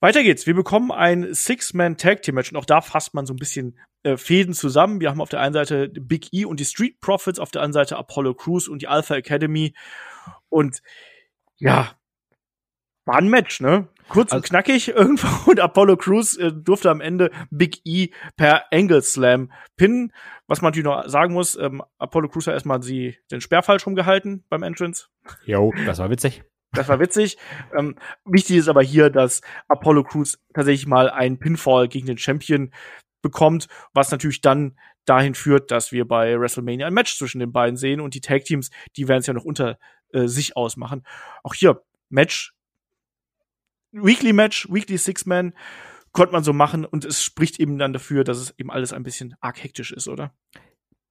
Weiter geht's. Wir bekommen ein Six-Man-Tag-Team-Match und auch da fasst man so ein bisschen äh, Fäden zusammen. Wir haben auf der einen Seite Big E und die Street Profits, auf der anderen Seite Apollo Crews und die Alpha Academy. Und ja, war ein Match, ne? Kurz und also, knackig irgendwo und Apollo Crews äh, durfte am Ende Big E per Angle Slam pinnen. Was man natürlich noch sagen muss, ähm, Apollo Crews hat erstmal sie den Sperr falsch rumgehalten beim Entrance. Jo, das war witzig. Das war witzig. Ähm, wichtig ist aber hier, dass Apollo Crews tatsächlich mal einen Pinfall gegen den Champion bekommt, was natürlich dann dahin führt, dass wir bei WrestleMania ein Match zwischen den beiden sehen und die Tag Teams, die werden es ja noch unter äh, sich ausmachen. Auch hier Match, Weekly Match, Weekly Six Man konnte man so machen und es spricht eben dann dafür, dass es eben alles ein bisschen arg hektisch ist, oder?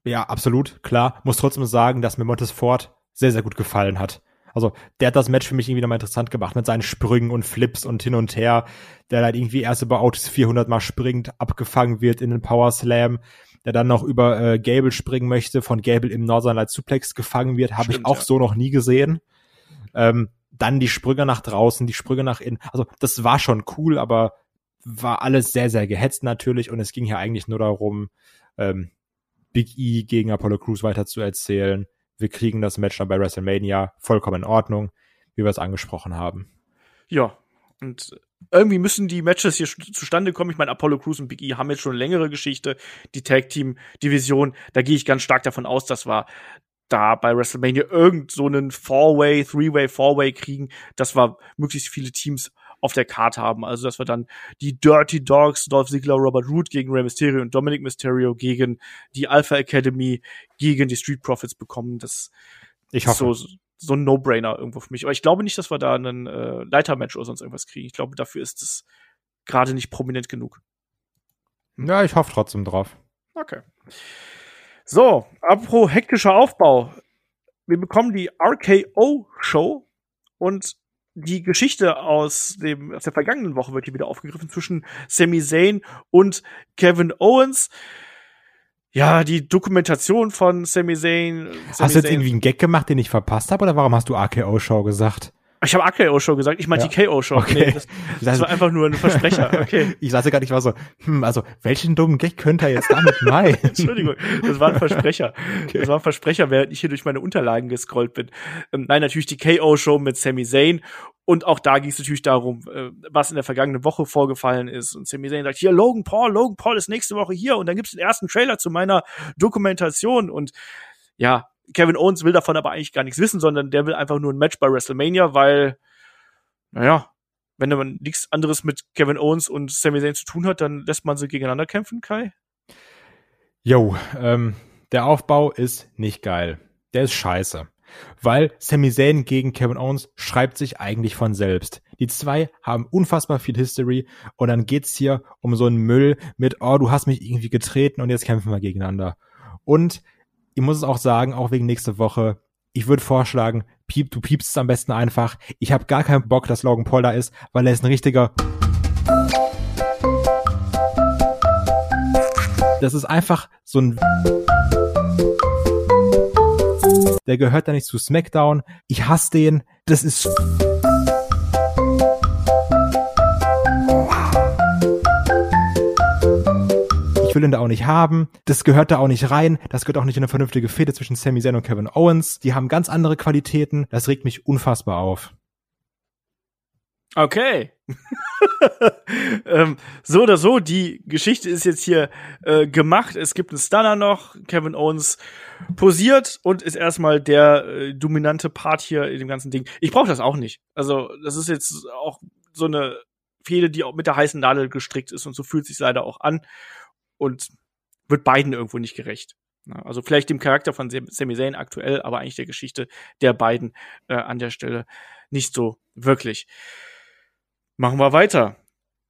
Ja, absolut, klar. Muss trotzdem sagen, dass mir Montes Ford sehr, sehr gut gefallen hat. Also, der hat das Match für mich irgendwie nochmal interessant gemacht mit seinen Sprüngen und Flips und hin und her. Der halt irgendwie erst über Autos 400 mal springt, abgefangen wird in den Power Slam, der dann noch über äh, Gable springen möchte, von Gable im Northern Light Suplex gefangen wird, habe ich auch ja. so noch nie gesehen. Ähm, dann die Sprünge nach draußen, die Sprünge nach innen. Also, das war schon cool, aber war alles sehr, sehr gehetzt natürlich und es ging hier eigentlich nur darum, ähm, Big E gegen Apollo Crews weiter zu erzählen wir kriegen das Match dann bei WrestleMania vollkommen in Ordnung, wie wir es angesprochen haben. Ja, und irgendwie müssen die Matches hier zustande kommen. Ich meine, Apollo Crews und Big E haben jetzt schon eine längere Geschichte. Die Tag Team Division, da gehe ich ganz stark davon aus, dass wir da bei WrestleMania irgend so einen Four-Way, Three-Way, Four-Way kriegen, dass wir möglichst viele Teams auf der Karte haben. Also, dass wir dann die Dirty Dogs, Dolph Ziggler, Robert Root gegen Rey Mysterio und Dominic Mysterio gegen die Alpha Academy, gegen die Street Profits bekommen. Das ich hoffe. ist so, so ein No-Brainer irgendwo für mich. Aber ich glaube nicht, dass wir da einen äh, Leitermatch oder sonst irgendwas kriegen. Ich glaube, dafür ist es gerade nicht prominent genug. Ja, ich hoffe trotzdem drauf. Okay. So, apropos hektischer Aufbau. Wir bekommen die RKO-Show und die Geschichte aus dem aus der vergangenen Woche wird hier wieder aufgegriffen zwischen Sami Zayn und Kevin Owens ja, die Dokumentation von Sami Zayn. Sami hast du jetzt Zayn. irgendwie einen Gag gemacht, den ich verpasst habe, oder warum hast du AKO-Show gesagt? Ich habe AKO-Show gesagt, ich meine ja. die KO-Show. Okay. Nee, das, das war einfach nur ein Versprecher. Okay. ich saß ja gar nicht, war so, hm, also welchen dummen Gag könnte er jetzt damit meinen? Entschuldigung, das war ein Versprecher. Okay. Das war ein Versprecher, während ich hier durch meine Unterlagen gescrollt bin. Ähm, nein, natürlich die KO-Show mit Sami Zayn. Und auch da ging es natürlich darum, äh, was in der vergangenen Woche vorgefallen ist. Und Sami Zayn sagt, hier, Logan Paul, Logan Paul ist nächste Woche hier. Und dann gibt's den ersten Trailer zu meiner Dokumentation. Und ja, Kevin Owens will davon aber eigentlich gar nichts wissen, sondern der will einfach nur ein Match bei WrestleMania, weil, naja, wenn man nichts anderes mit Kevin Owens und Sami Zayn zu tun hat, dann lässt man sie gegeneinander kämpfen, Kai? Jo, ähm, der Aufbau ist nicht geil. Der ist scheiße. Weil Sami Zayn gegen Kevin Owens schreibt sich eigentlich von selbst. Die zwei haben unfassbar viel History und dann geht's hier um so einen Müll mit, oh, du hast mich irgendwie getreten und jetzt kämpfen wir gegeneinander. Und ich muss es auch sagen, auch wegen nächste Woche, ich würde vorschlagen, piep, du piepst es am besten einfach. Ich habe gar keinen Bock, dass Logan Paul da ist, weil er ist ein richtiger. Das ist einfach so ein. Der gehört da nicht zu SmackDown. Ich hasse den. Das ist. Ich will ihn da auch nicht haben. Das gehört da auch nicht rein. Das gehört auch nicht in eine vernünftige Fehde zwischen Sami Zayn und Kevin Owens. Die haben ganz andere Qualitäten. Das regt mich unfassbar auf. Okay. ähm, so oder so, die Geschichte ist jetzt hier äh, gemacht. Es gibt einen Stunner noch. Kevin Owens posiert und ist erstmal der äh, dominante Part hier in dem ganzen Ding. Ich brauche das auch nicht. Also, das ist jetzt auch so eine Fehde, die auch mit der heißen Nadel gestrickt ist und so fühlt sich leider auch an und wird beiden irgendwo nicht gerecht. Also vielleicht dem Charakter von Sami Zayn aktuell, aber eigentlich der Geschichte der beiden äh, an der Stelle nicht so wirklich. Machen wir weiter.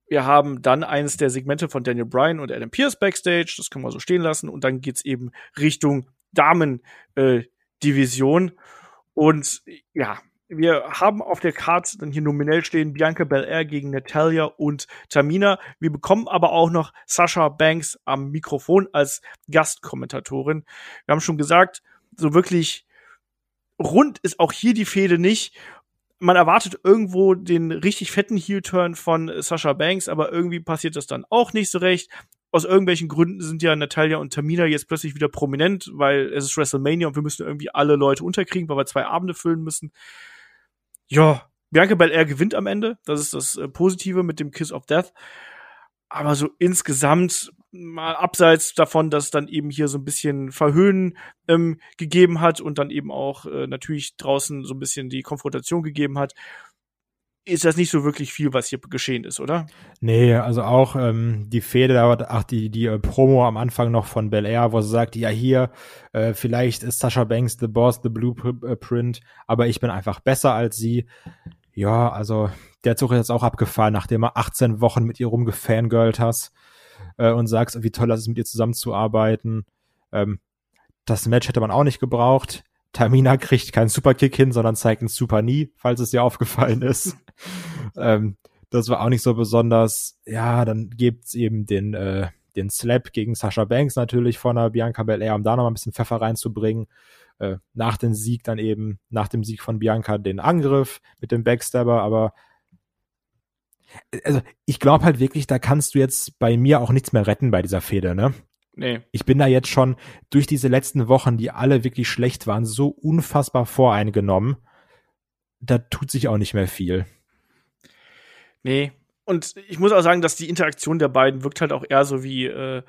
Wir haben dann eines der Segmente von Daniel Bryan und Adam Pierce backstage. Das können wir so stehen lassen. Und dann geht's eben Richtung Damen-Division. Äh, und ja, wir haben auf der Karte dann hier nominell stehen Bianca Belair gegen Natalia und Tamina. Wir bekommen aber auch noch Sasha Banks am Mikrofon als Gastkommentatorin. Wir haben schon gesagt, so wirklich rund ist auch hier die Fehde nicht. Man erwartet irgendwo den richtig fetten Heel-Turn von Sasha Banks, aber irgendwie passiert das dann auch nicht so recht. Aus irgendwelchen Gründen sind ja Natalia und Tamina jetzt plötzlich wieder prominent, weil es ist WrestleMania und wir müssen irgendwie alle Leute unterkriegen, weil wir zwei Abende füllen müssen ja, Bianca Belair gewinnt am Ende. Das ist das äh, Positive mit dem Kiss of Death. Aber so insgesamt mal abseits davon, dass dann eben hier so ein bisschen Verhöhnen ähm, gegeben hat und dann eben auch äh, natürlich draußen so ein bisschen die Konfrontation gegeben hat, ist das nicht so wirklich viel, was hier geschehen ist, oder? Nee, also auch ähm, die Fehde, ach, die, die äh, Promo am Anfang noch von Bel Air, wo sie sagt, ja hier, äh, vielleicht ist Sasha Banks the Boss, the Blueprint, aber ich bin einfach besser als sie. Ja, also der Zug ist jetzt auch abgefallen, nachdem er 18 Wochen mit ihr rumgefangirlt hast äh, und sagst, wie toll das ist, mit ihr zusammenzuarbeiten. Ähm, das Match hätte man auch nicht gebraucht. Tamina kriegt keinen Superkick hin, sondern zeigt einen Super Nie, falls es dir aufgefallen ist. ähm, das war auch nicht so besonders. Ja, dann gibt's eben den, äh, den Slap gegen Sasha Banks natürlich von der Bianca Belair, um da noch mal ein bisschen Pfeffer reinzubringen. Äh, nach dem Sieg dann eben, nach dem Sieg von Bianca den Angriff mit dem Backstabber, aber also ich glaube halt wirklich, da kannst du jetzt bei mir auch nichts mehr retten bei dieser Fehde, ne? Nee. Ich bin da jetzt schon durch diese letzten Wochen, die alle wirklich schlecht waren, so unfassbar voreingenommen. Da tut sich auch nicht mehr viel. Nee. Und ich muss auch sagen, dass die Interaktion der beiden wirkt halt auch eher so wie äh,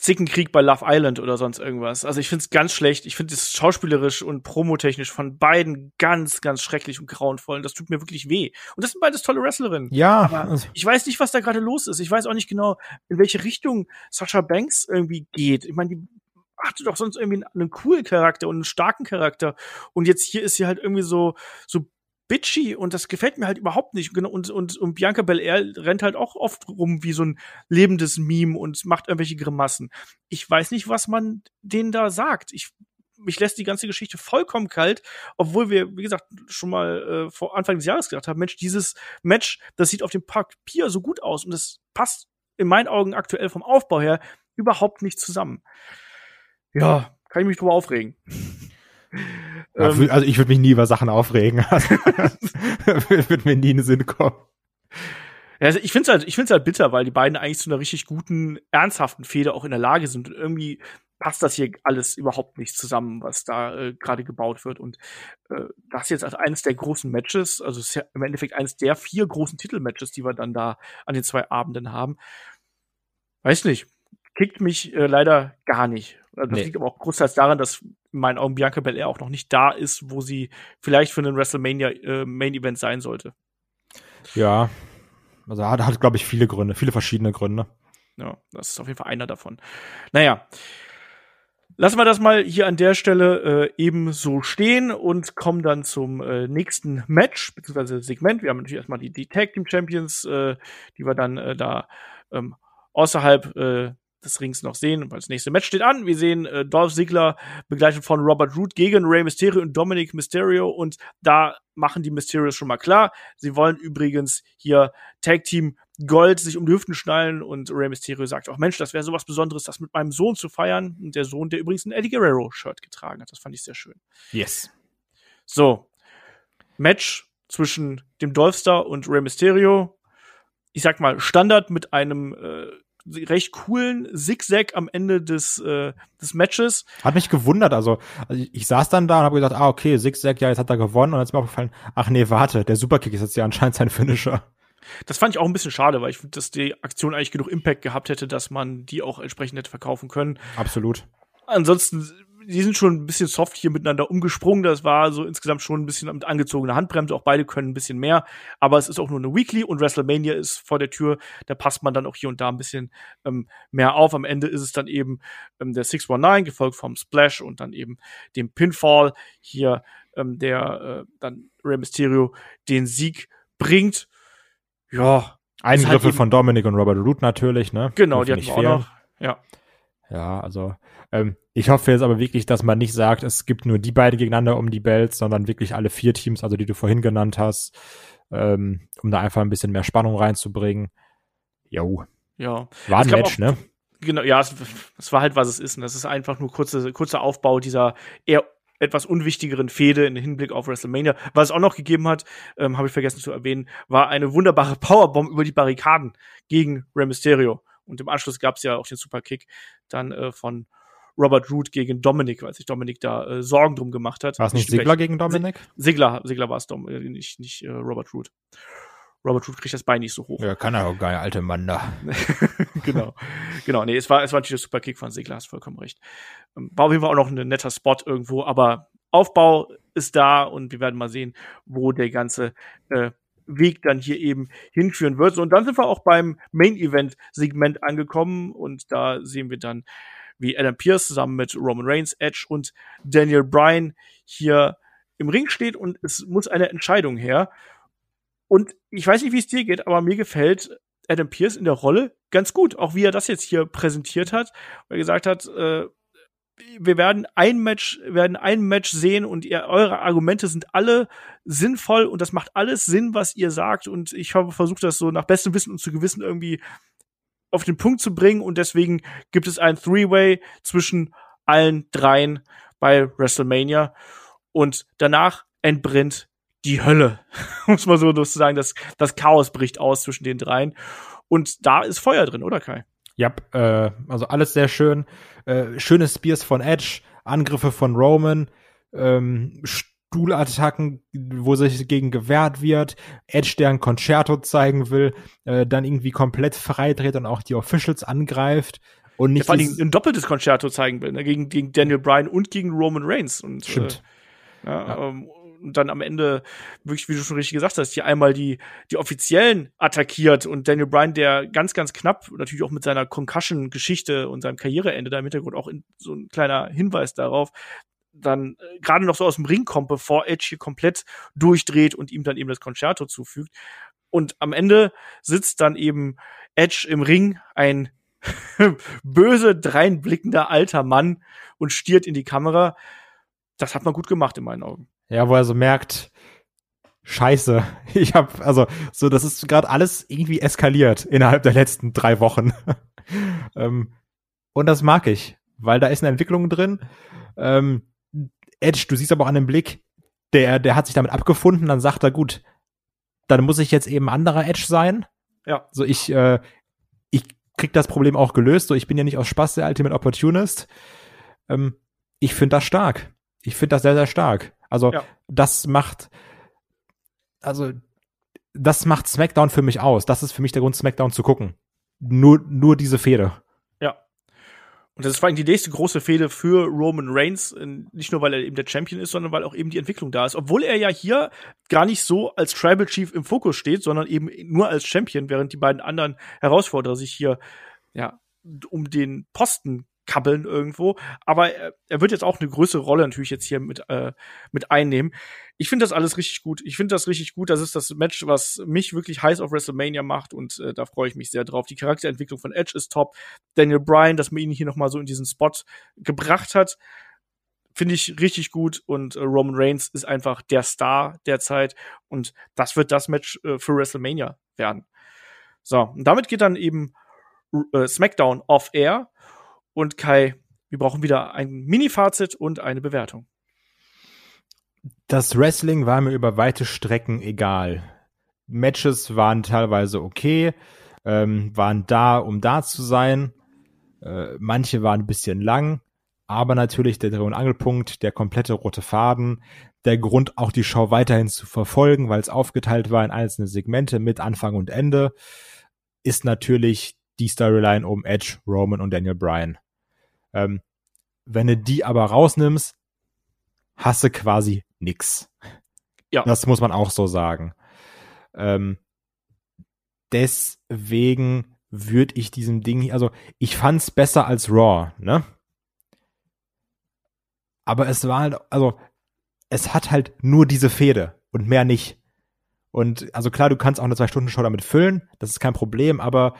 Zickenkrieg bei Love Island oder sonst irgendwas. Also ich finde es ganz schlecht. Ich finde es schauspielerisch und promotechnisch von beiden ganz, ganz schrecklich und grauenvoll. Und das tut mir wirklich weh. Und das sind beides tolle Wrestlerinnen. Ja. Aber ich weiß nicht, was da gerade los ist. Ich weiß auch nicht genau, in welche Richtung Sasha Banks irgendwie geht. Ich meine, die hatte doch sonst irgendwie einen coolen Charakter und einen starken Charakter. Und jetzt hier ist sie halt irgendwie so, so bitchy und das gefällt mir halt überhaupt nicht. Und, und, und Bianca Belair rennt halt auch oft rum wie so ein lebendes Meme und macht irgendwelche Grimassen. Ich weiß nicht, was man denen da sagt. Ich, mich lässt die ganze Geschichte vollkommen kalt, obwohl wir, wie gesagt, schon mal äh, vor Anfang des Jahres gedacht haben, Mensch, dieses Match, das sieht auf dem Papier so gut aus und das passt in meinen Augen aktuell vom Aufbau her überhaupt nicht zusammen. Ja, kann ich mich drüber aufregen. Ähm, also ich würde mich nie über Sachen aufregen. würde mir nie in den Sinn kommen. Also ich finde es halt, ich find's halt bitter, weil die beiden eigentlich zu einer richtig guten, ernsthaften Fehde auch in der Lage sind. Und irgendwie passt das hier alles überhaupt nicht zusammen, was da äh, gerade gebaut wird. Und äh, das jetzt als eines der großen Matches, also ist ja im Endeffekt eines der vier großen Titelmatches, die wir dann da an den zwei Abenden haben. Weiß nicht, kickt mich äh, leider gar nicht. Also das nee. liegt aber auch großteils daran, dass in meinen Augen Bianca Belair auch noch nicht da ist, wo sie vielleicht für einen WrestleMania äh, Main Event sein sollte. Ja, also hat, hat glaube ich, viele Gründe, viele verschiedene Gründe. Ja, das ist auf jeden Fall einer davon. Naja, lassen wir das mal hier an der Stelle äh, eben so stehen und kommen dann zum äh, nächsten Match, beziehungsweise Segment. Wir haben natürlich erstmal die, die Tag Team Champions, äh, die wir dann äh, da ähm, außerhalb äh, des Rings noch sehen, weil das nächste Match steht an. Wir sehen äh, Dolph Ziggler begleitet von Robert Root gegen Rey Mysterio und Dominic Mysterio und da machen die Mysterios schon mal klar. Sie wollen übrigens hier Tag Team Gold sich um die Hüften schnallen und Rey Mysterio sagt auch, Mensch, das wäre sowas Besonderes, das mit meinem Sohn zu feiern. Und der Sohn, der übrigens ein Eddie Guerrero Shirt getragen hat. Das fand ich sehr schön. Yes. So. Match zwischen dem Dolphstar und Rey Mysterio. Ich sag mal, Standard mit einem äh, recht coolen Zigzag am Ende des, äh, des Matches. Hat mich gewundert, also, also ich, ich saß dann da und habe gesagt, ah, okay, Zigzag, ja, jetzt hat er gewonnen und dann ist mir aufgefallen, ach nee, warte, der Superkick ist jetzt ja anscheinend sein Finisher. Das fand ich auch ein bisschen schade, weil ich finde, dass die Aktion eigentlich genug Impact gehabt hätte, dass man die auch entsprechend hätte verkaufen können. Absolut. Ansonsten die sind schon ein bisschen soft hier miteinander umgesprungen. Das war so insgesamt schon ein bisschen mit angezogener Handbremse. Auch beide können ein bisschen mehr. Aber es ist auch nur eine Weekly und WrestleMania ist vor der Tür. Da passt man dann auch hier und da ein bisschen ähm, mehr auf. Am Ende ist es dann eben ähm, der 619, gefolgt vom Splash und dann eben dem Pinfall. Hier ähm, der äh, dann Rey Mysterio den Sieg bringt. Ja. Eingriffe halt von Dominic und Robert Root natürlich, ne? Genau, die hatten wir auch noch. Ja. Ja, also ähm, ich hoffe jetzt aber wirklich, dass man nicht sagt, es gibt nur die beiden gegeneinander um die Belts, sondern wirklich alle vier Teams, also die du vorhin genannt hast, ähm, um da einfach ein bisschen mehr Spannung reinzubringen. Jo. Ja. War ein Match, auch, ne? Genau, ja, es, es, war halt, was es ist. Und das ist einfach nur kurze, kurzer Aufbau dieser eher etwas unwichtigeren Fehde im Hinblick auf WrestleMania. Was es auch noch gegeben hat, ähm, habe ich vergessen zu erwähnen, war eine wunderbare Powerbomb über die Barrikaden gegen Rey Mysterio. Und im Anschluss gab es ja auch den Superkick dann äh, von Robert Root gegen Dominik, weil sich Dominik da äh, Sorgen drum gemacht hat. War es nicht Sigler gegen Dominik? Sigler, Sigler war es, äh, nicht, nicht äh, Robert Root. Robert Root kriegt das Bein nicht so hoch. Ja, kann er auch geil, alte Mann da. genau. Genau, nee, es war, es war natürlich der Superkick von Sigler, hast vollkommen recht. Ähm, war auf jeden Fall auch noch ein netter Spot irgendwo, aber Aufbau ist da und wir werden mal sehen, wo der ganze äh, Weg dann hier eben hinführen wird. Und dann sind wir auch beim Main Event Segment angekommen und da sehen wir dann, wie Adam Pierce zusammen mit Roman Reigns, Edge und Daniel Bryan hier im Ring steht und es muss eine Entscheidung her. Und ich weiß nicht, wie es dir geht, aber mir gefällt Adam Pierce in der Rolle ganz gut, auch wie er das jetzt hier präsentiert hat, weil er gesagt hat, äh, wir werden ein Match, werden ein Match sehen und ihr, eure Argumente sind alle sinnvoll und das macht alles Sinn, was ihr sagt. Und ich habe versucht, das so nach bestem Wissen und zu Gewissen irgendwie auf den Punkt zu bringen. Und deswegen gibt es ein Three-Way zwischen allen dreien bei WrestleMania. Und danach entbrennt die Hölle, muss man so sagen, das, das Chaos bricht aus zwischen den dreien. Und da ist Feuer drin, oder Kai? Ja, äh, also alles sehr schön. Äh, schöne Spears von Edge, Angriffe von Roman, ähm, Stuhlattacken, wo sich gegen gewehrt wird, Edge, der ein Concerto zeigen will, äh, dann irgendwie komplett freidreht und auch die Officials angreift. Und nicht ja, vor allem ein doppeltes Concerto zeigen will, ne? gegen, gegen Daniel Bryan und gegen Roman Reigns. Und, Stimmt. Äh, ja, ja. Ähm, dann am Ende, wirklich, wie du schon richtig gesagt hast, hier einmal die, die Offiziellen attackiert und Daniel Bryan, der ganz, ganz knapp, natürlich auch mit seiner Concussion-Geschichte und seinem Karriereende da im Hintergrund auch in, so ein kleiner Hinweis darauf, dann äh, gerade noch so aus dem Ring kommt, bevor Edge hier komplett durchdreht und ihm dann eben das Concerto zufügt. Und am Ende sitzt dann eben Edge im Ring, ein böse, dreinblickender alter Mann und stiert in die Kamera. Das hat man gut gemacht in meinen Augen. Ja, wo er so merkt, Scheiße, ich hab, also, so, das ist gerade alles irgendwie eskaliert innerhalb der letzten drei Wochen. ähm, und das mag ich, weil da ist eine Entwicklung drin. Ähm, Edge, du siehst aber auch an dem Blick, der, der hat sich damit abgefunden, dann sagt er, gut, dann muss ich jetzt eben anderer Edge sein. Ja. So, ich, äh, ich krieg das Problem auch gelöst. So, ich bin ja nicht aus Spaß der Ultimate Opportunist. Ähm, ich finde das stark. Ich finde das sehr, sehr stark. Also, ja. das macht, also, das macht SmackDown für mich aus. Das ist für mich der Grund, SmackDown zu gucken. Nur, nur diese Fehde. Und das ist vor allem die nächste große Fehde für Roman Reigns, nicht nur weil er eben der Champion ist, sondern weil auch eben die Entwicklung da ist. Obwohl er ja hier gar nicht so als Tribal Chief im Fokus steht, sondern eben nur als Champion, während die beiden anderen Herausforderer sich hier ja um den Posten kabbeln irgendwo. Aber er, er wird jetzt auch eine größere Rolle natürlich jetzt hier mit, äh, mit einnehmen. Ich finde das alles richtig gut. Ich finde das richtig gut. Das ist das Match, was mich wirklich heiß auf WrestleMania macht und äh, da freue ich mich sehr drauf. Die Charakterentwicklung von Edge ist top. Daniel Bryan, dass man ihn hier noch mal so in diesen Spot gebracht hat, finde ich richtig gut und äh, Roman Reigns ist einfach der Star derzeit und das wird das Match äh, für WrestleMania werden. So, und damit geht dann eben äh, SmackDown off Air und Kai, wir brauchen wieder ein Mini-Fazit und eine Bewertung. Das Wrestling war mir über weite Strecken egal. Matches waren teilweise okay, ähm, waren da, um da zu sein. Äh, manche waren ein bisschen lang, aber natürlich der Dreh- und Angelpunkt, der komplette rote Faden, der Grund, auch die Show weiterhin zu verfolgen, weil es aufgeteilt war in einzelne Segmente mit Anfang und Ende, ist natürlich die Storyline um Edge, Roman und Daniel Bryan. Ähm, wenn du die aber rausnimmst, hast du quasi nix. Ja. Das muss man auch so sagen. Ähm, deswegen würde ich diesem Ding, also ich fand's besser als Raw, ne? Aber es war halt, also es hat halt nur diese Fehde und mehr nicht. Und also klar, du kannst auch eine Zwei-Stunden-Show damit füllen, das ist kein Problem, aber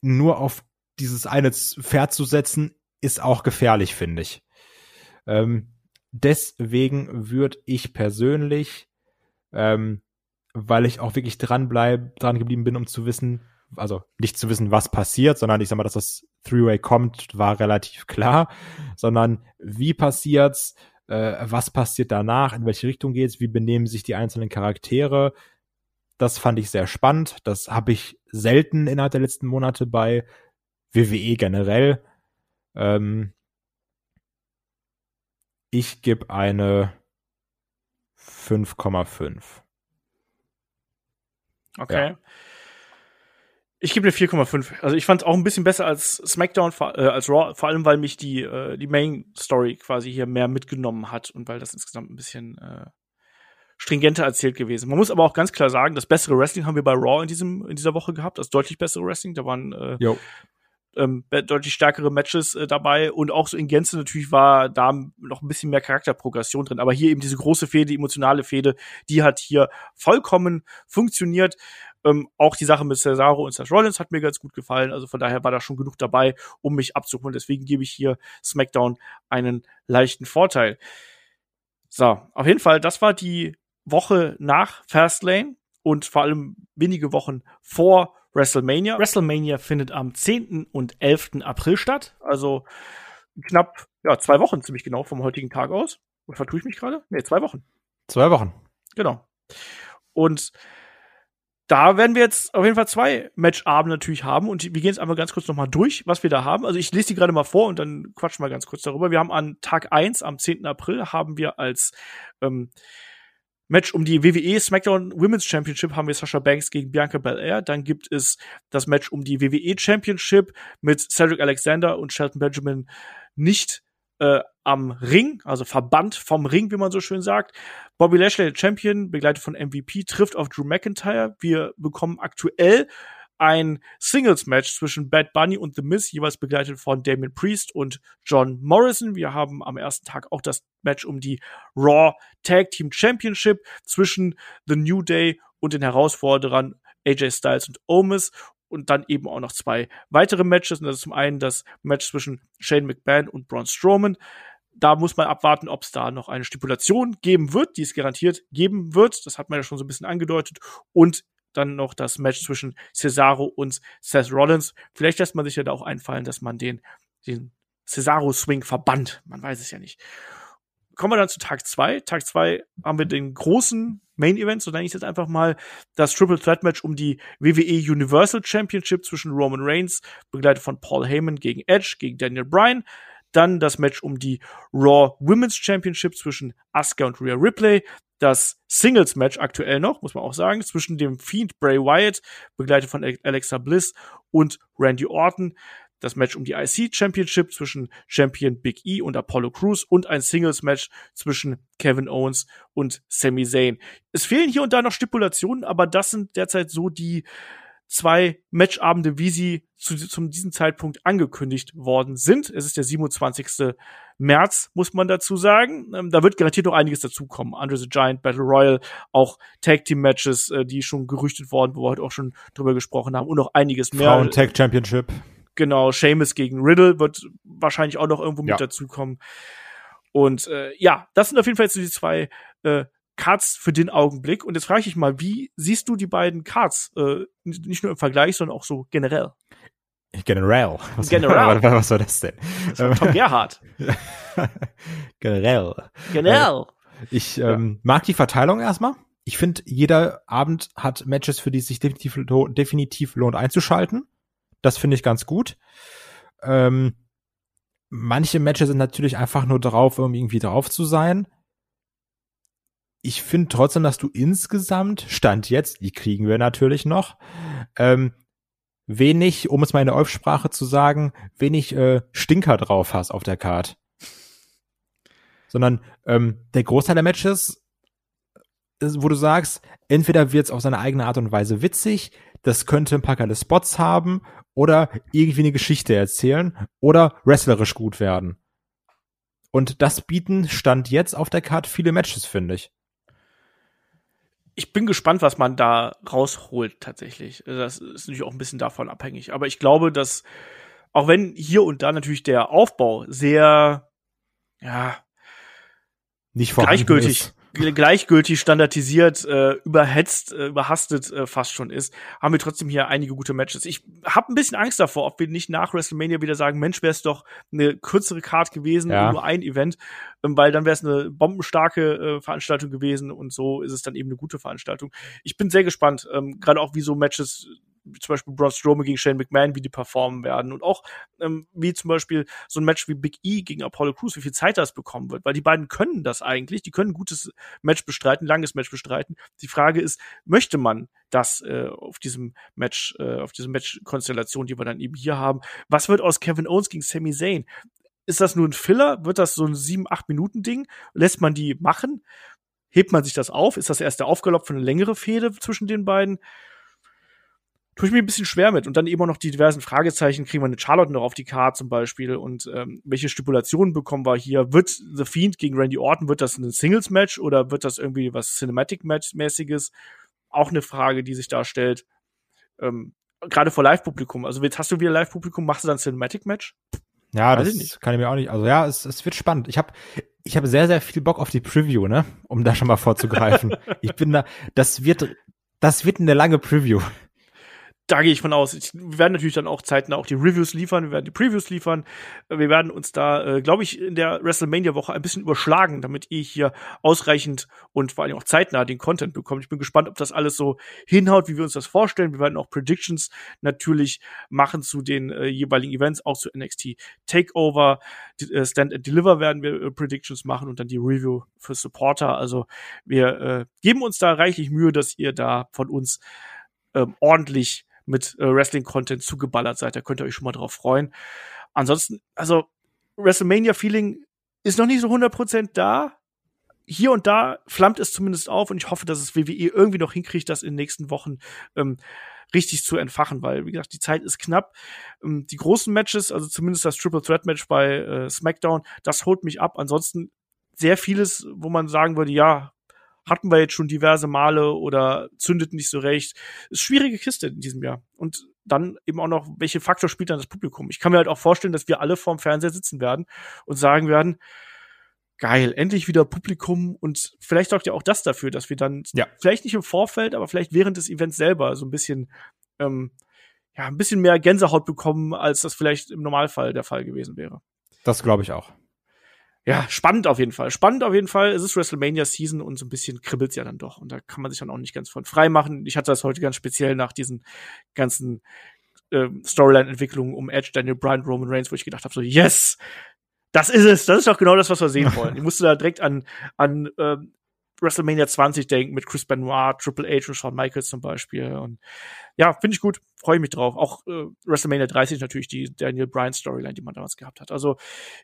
nur auf dieses eine Pferd zu setzen, ist auch gefährlich, finde ich. Ähm, deswegen würde ich persönlich, ähm, weil ich auch wirklich dran bleib, dran geblieben bin, um zu wissen, also nicht zu wissen, was passiert, sondern ich sag mal, dass das Three-Way kommt, war relativ klar, sondern wie passiert's, äh, was passiert danach, in welche Richtung geht's, wie benehmen sich die einzelnen Charaktere, das fand ich sehr spannend. Das habe ich selten innerhalb der letzten Monate bei WWE generell. Ähm, ich gebe eine 5,5. Okay. Ja. Ich gebe eine 4,5. Also ich fand es auch ein bisschen besser als SmackDown, äh, als Raw, vor allem weil mich die, äh, die Main Story quasi hier mehr mitgenommen hat und weil das insgesamt ein bisschen äh, stringenter erzählt gewesen. Man muss aber auch ganz klar sagen, das bessere Wrestling haben wir bei Raw in diesem in dieser Woche gehabt, das deutlich bessere Wrestling. Da waren äh, ähm, deutlich stärkere Matches äh, dabei und auch so in Gänze natürlich war da noch ein bisschen mehr Charakterprogression drin. Aber hier eben diese große Fehde, emotionale Fehde, die hat hier vollkommen funktioniert. Ähm, auch die Sache mit Cesaro und Seth Rollins hat mir ganz gut gefallen. Also von daher war da schon genug dabei, um mich abzuholen. Deswegen gebe ich hier SmackDown einen leichten Vorteil. So, auf jeden Fall, das war die Woche nach Fastlane und vor allem wenige Wochen vor WrestleMania. WrestleMania findet am 10. und 11. April statt, also knapp ja, zwei Wochen ziemlich genau vom heutigen Tag aus. Oder vertue ich mich gerade? Nee, zwei Wochen. Zwei Wochen. Genau. Und da werden wir jetzt auf jeden Fall zwei Matchabende natürlich haben und wir gehen jetzt einmal ganz kurz nochmal durch, was wir da haben. Also ich lese die gerade mal vor und dann quatschen wir ganz kurz darüber. Wir haben an Tag eins am 10. April haben wir als ähm, Match um die WWE SmackDown Women's Championship haben wir Sasha Banks gegen Bianca Belair. Dann gibt es das Match um die WWE Championship mit Cedric Alexander und Shelton Benjamin nicht äh, am Ring, also verbannt vom Ring, wie man so schön sagt. Bobby Lashley, der Champion, begleitet von MVP, trifft auf Drew McIntyre. Wir bekommen aktuell ein Singles-Match zwischen Bad Bunny und The Miz, jeweils begleitet von Damien Priest und John Morrison. Wir haben am ersten Tag auch das Match um die Raw Tag Team Championship zwischen The New Day und den Herausforderern AJ Styles und Omis und dann eben auch noch zwei weitere Matches. Und das ist zum einen das Match zwischen Shane McMahon und Braun Strowman. Da muss man abwarten, ob es da noch eine Stipulation geben wird, die es garantiert geben wird. Das hat man ja schon so ein bisschen angedeutet. Und dann noch das Match zwischen Cesaro und Seth Rollins. Vielleicht lässt man sich ja da auch einfallen, dass man den, den Cesaro-Swing verbannt. Man weiß es ja nicht. Kommen wir dann zu Tag zwei. Tag zwei haben wir den großen Main Event, so nenne ich es jetzt einfach mal, das Triple Threat Match um die WWE Universal Championship zwischen Roman Reigns, begleitet von Paul Heyman gegen Edge, gegen Daniel Bryan. Dann das Match um die Raw Women's Championship zwischen Asuka und Rhea Ripley. Das Singles Match aktuell noch, muss man auch sagen, zwischen dem Fiend Bray Wyatt, begleitet von Alexa Bliss und Randy Orton das Match um die IC Championship zwischen Champion Big E und Apollo Crews und ein Singles Match zwischen Kevin Owens und Sami Zayn. Es fehlen hier und da noch Stipulationen, aber das sind derzeit so die zwei Matchabende, wie sie zu, zu diesem Zeitpunkt angekündigt worden sind. Es ist der 27. März, muss man dazu sagen. Ähm, da wird garantiert noch einiges dazukommen. Andre the Giant, Battle Royale, auch Tag Team Matches, äh, die schon gerüchtet worden, wo wir heute auch schon drüber gesprochen haben und noch einiges mehr. Frauen Tag Championship. Genau, Seamus gegen Riddle wird wahrscheinlich auch noch irgendwo ja. mit dazukommen. Und äh, ja, das sind auf jeden Fall jetzt die zwei äh, Cards für den Augenblick. Und jetzt frage ich dich mal, wie siehst du die beiden Cards? Äh, nicht nur im Vergleich, sondern auch so generell. Generell. Was, generell. Was, was war das denn? Das war Tom Gerhardt. generell. Generell. Ich ähm, mag die Verteilung erstmal. Ich finde, jeder Abend hat Matches, für die es sich definitiv, definitiv lohnt einzuschalten. Das finde ich ganz gut. Ähm, manche Matches sind natürlich einfach nur drauf, um irgendwie drauf zu sein. Ich finde trotzdem, dass du insgesamt, Stand jetzt, die kriegen wir natürlich noch, ähm, wenig, um es mal in der Olf-Sprache zu sagen, wenig äh, Stinker drauf hast auf der Card. Sondern ähm, der Großteil der Matches, wo du sagst, entweder wird es auf seine eigene Art und Weise witzig, das könnte ein paar geile Spots haben oder irgendwie eine Geschichte erzählen oder wrestlerisch gut werden. Und das bieten Stand jetzt auf der Karte viele Matches, finde ich. Ich bin gespannt, was man da rausholt tatsächlich. Das ist natürlich auch ein bisschen davon abhängig. Aber ich glaube, dass auch wenn hier und da natürlich der Aufbau sehr, ja, nicht gleichgültig, ist gleichgültig standardisiert, äh, überhetzt, äh, überhastet äh, fast schon ist, haben wir trotzdem hier einige gute Matches. Ich habe ein bisschen Angst davor, ob wir nicht nach WrestleMania wieder sagen, Mensch, wäre es doch eine kürzere Card gewesen, ja. nur ein Event, ähm, weil dann wäre es eine bombenstarke äh, Veranstaltung gewesen und so ist es dann eben eine gute Veranstaltung. Ich bin sehr gespannt, ähm, gerade auch wie so Matches zum Beispiel Braun Strowman gegen Shane McMahon, wie die performen werden und auch ähm, wie zum Beispiel so ein Match wie Big E gegen Apollo Crews, wie viel Zeit das bekommen wird, weil die beiden können das eigentlich, die können ein gutes Match bestreiten, langes Match bestreiten. Die Frage ist, möchte man das äh, auf diesem Match, äh, auf diesem Match-Konstellation, die wir dann eben hier haben? Was wird aus Kevin Owens gegen Sami Zayn? Ist das nur ein Filler? Wird das so ein sieben, acht Minuten Ding? Lässt man die machen? Hebt man sich das auf? Ist das erst der Aufgalopp für eine längere Fehde zwischen den beiden? Tue ich mir ein bisschen schwer mit. Und dann eben auch noch die diversen Fragezeichen, kriegen wir eine Charlotte noch auf die Karte zum Beispiel und ähm, welche Stipulationen bekommen wir hier? Wird The Fiend gegen Randy Orton, wird das ein Singles-Match oder wird das irgendwie was Cinematic-Match-mäßiges? Auch eine Frage, die sich da stellt. Ähm, Gerade vor Live-Publikum. Also jetzt hast du wieder Live-Publikum, machst du dann Cinematic-Match? Ja, Weiß das ich kann ich mir auch nicht. Also ja, es, es wird spannend. Ich habe ich hab sehr, sehr viel Bock auf die Preview, ne? Um da schon mal vorzugreifen. ich bin da, das wird, das wird eine lange Preview. Da gehe ich von aus. Ich, wir werden natürlich dann auch zeitnah auch die Reviews liefern, wir werden die Previews liefern. Wir werden uns da, äh, glaube ich, in der WrestleMania-Woche ein bisschen überschlagen, damit ihr hier ausreichend und vor allem auch zeitnah den Content bekommt. Ich bin gespannt, ob das alles so hinhaut, wie wir uns das vorstellen. Wir werden auch Predictions natürlich machen zu den äh, jeweiligen Events, auch zu NXT Takeover, die, äh, Stand and Deliver werden wir äh, Predictions machen und dann die Review für Supporter. Also wir äh, geben uns da reichlich Mühe, dass ihr da von uns ähm, ordentlich mit äh, Wrestling-Content zugeballert seid. Da könnt ihr euch schon mal drauf freuen. Ansonsten, also WrestleMania-Feeling ist noch nicht so 100% da. Hier und da flammt es zumindest auf und ich hoffe, dass es WWE irgendwie noch hinkriegt, das in den nächsten Wochen ähm, richtig zu entfachen, weil, wie gesagt, die Zeit ist knapp. Ähm, die großen Matches, also zumindest das Triple Threat Match bei äh, SmackDown, das holt mich ab. Ansonsten sehr vieles, wo man sagen würde, ja, hatten wir jetzt schon diverse Male oder zündet nicht so recht. Ist schwierige Kiste in diesem Jahr. Und dann eben auch noch, welche Faktor spielt dann das Publikum? Ich kann mir halt auch vorstellen, dass wir alle vorm Fernseher sitzen werden und sagen werden, geil, endlich wieder Publikum und vielleicht sorgt ja auch das dafür, dass wir dann ja. vielleicht nicht im Vorfeld, aber vielleicht während des Events selber so ein bisschen ähm, ja, ein bisschen mehr Gänsehaut bekommen, als das vielleicht im Normalfall der Fall gewesen wäre. Das glaube ich auch ja, spannend auf jeden Fall. Spannend auf jeden Fall. Es ist WrestleMania Season und so ein bisschen kribbelt's ja dann doch. Und da kann man sich dann auch nicht ganz von frei machen. Ich hatte das heute ganz speziell nach diesen ganzen äh, Storyline-Entwicklungen um Edge, Daniel Bryan, Roman Reigns, wo ich gedacht habe, so, yes, das ist es. Das ist doch genau das, was wir sehen wollen. Ich musste da direkt an, an ähm, WrestleMania 20 denken mit Chris Benoit, Triple H und Shawn Michaels zum Beispiel. Und ja, finde ich gut, freue mich drauf. Auch äh, WrestleMania 30 natürlich die Daniel Bryan Storyline, die man damals gehabt hat. Also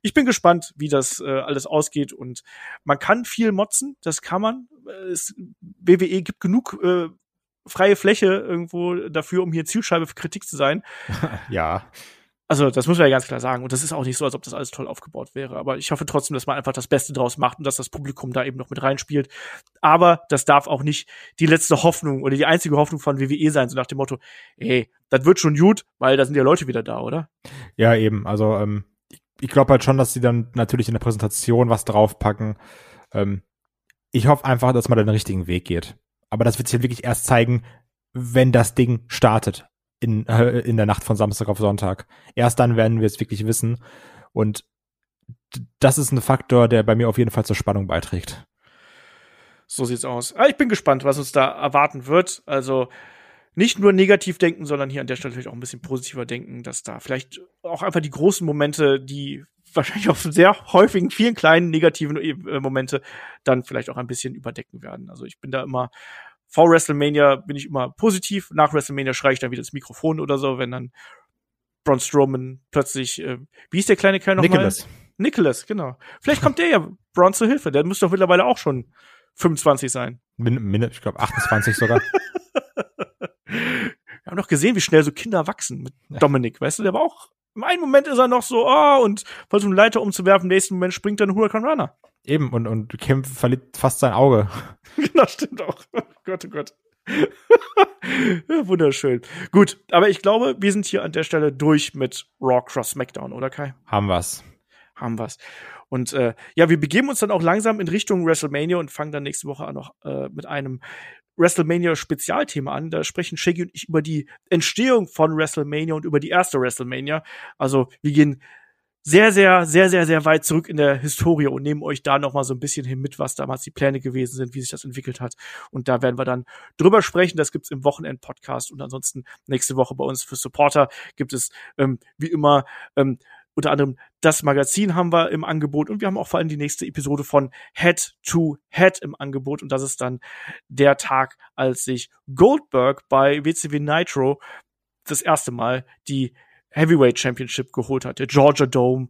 ich bin gespannt, wie das äh, alles ausgeht und man kann viel motzen, das kann man. Es, WWE gibt genug äh, freie Fläche irgendwo dafür, um hier Zielscheibe für Kritik zu sein. ja. Also, das muss man ja ganz klar sagen. Und das ist auch nicht so, als ob das alles toll aufgebaut wäre. Aber ich hoffe trotzdem, dass man einfach das Beste draus macht und dass das Publikum da eben noch mit reinspielt. Aber das darf auch nicht die letzte Hoffnung oder die einzige Hoffnung von WWE sein, so nach dem Motto, ey, das wird schon gut, weil da sind ja Leute wieder da, oder? Ja, eben. Also, ähm, ich glaube halt schon, dass sie dann natürlich in der Präsentation was draufpacken. Ähm, ich hoffe einfach, dass man den richtigen Weg geht. Aber das wird sich wirklich erst zeigen, wenn das Ding startet in, äh, in der Nacht von Samstag auf Sonntag. Erst dann werden wir es wirklich wissen. Und das ist ein Faktor, der bei mir auf jeden Fall zur Spannung beiträgt. So sieht's aus. Ah, ich bin gespannt, was uns da erwarten wird. Also nicht nur negativ denken, sondern hier an der Stelle natürlich auch ein bisschen positiver denken, dass da vielleicht auch einfach die großen Momente, die wahrscheinlich auch sehr häufigen, vielen kleinen negativen äh, Momente dann vielleicht auch ein bisschen überdecken werden. Also ich bin da immer vor WrestleMania bin ich immer positiv. Nach WrestleMania schreie ich dann wieder ins Mikrofon oder so, wenn dann Braun Strowman plötzlich, äh, wie ist der kleine Kerl nochmal? Nicholas. Nicholas, genau. Vielleicht kommt der ja Braun zur Hilfe. Der muss doch mittlerweile auch schon 25 sein. Min, ich glaube 28 sogar. Wir haben doch gesehen, wie schnell so Kinder wachsen mit Dominik, weißt du, der war auch, im einen Moment ist er noch so, oh, und versucht einen Leiter umzuwerfen, im nächsten Moment springt dann Huracan Runner. Eben, und, und Kim verliert fast sein Auge. genau, stimmt auch. Oh Gott, oh Gott. wunderschön. Gut, aber ich glaube, wir sind hier an der Stelle durch mit Raw Cross SmackDown, oder Kai? Haben wir's. Haben wir's. Und äh, ja, wir begeben uns dann auch langsam in Richtung WrestleMania und fangen dann nächste Woche an noch äh, mit einem WrestleMania-Spezialthema an. Da sprechen Shaggy und ich über die Entstehung von WrestleMania und über die erste WrestleMania. Also wir gehen sehr, sehr, sehr, sehr, sehr weit zurück in der Historie und nehmen euch da noch mal so ein bisschen hin mit, was damals die Pläne gewesen sind, wie sich das entwickelt hat. Und da werden wir dann drüber sprechen. Das gibt's im Wochenend-Podcast und ansonsten nächste Woche bei uns für Supporter gibt es ähm, wie immer ähm, unter anderem das Magazin haben wir im Angebot und wir haben auch vor allem die nächste Episode von Head to Head im Angebot und das ist dann der Tag, als sich Goldberg bei WCW Nitro das erste Mal die Heavyweight Championship geholt hat, der Georgia Dome.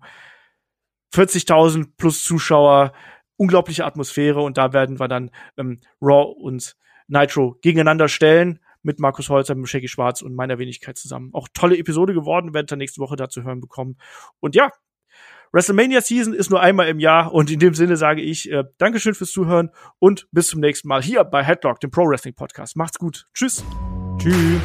40.000 plus Zuschauer, unglaubliche Atmosphäre und da werden wir dann ähm, Raw und Nitro gegeneinander stellen mit Markus Holzer, mit Shaggy Schwarz und meiner Wenigkeit zusammen. Auch tolle Episode geworden, werdet ihr nächste Woche dazu hören bekommen. Und ja, WrestleMania Season ist nur einmal im Jahr und in dem Sinne sage ich äh, Dankeschön fürs Zuhören und bis zum nächsten Mal hier bei Headlock, dem Pro Wrestling Podcast. Macht's gut. Tschüss. Tschüss.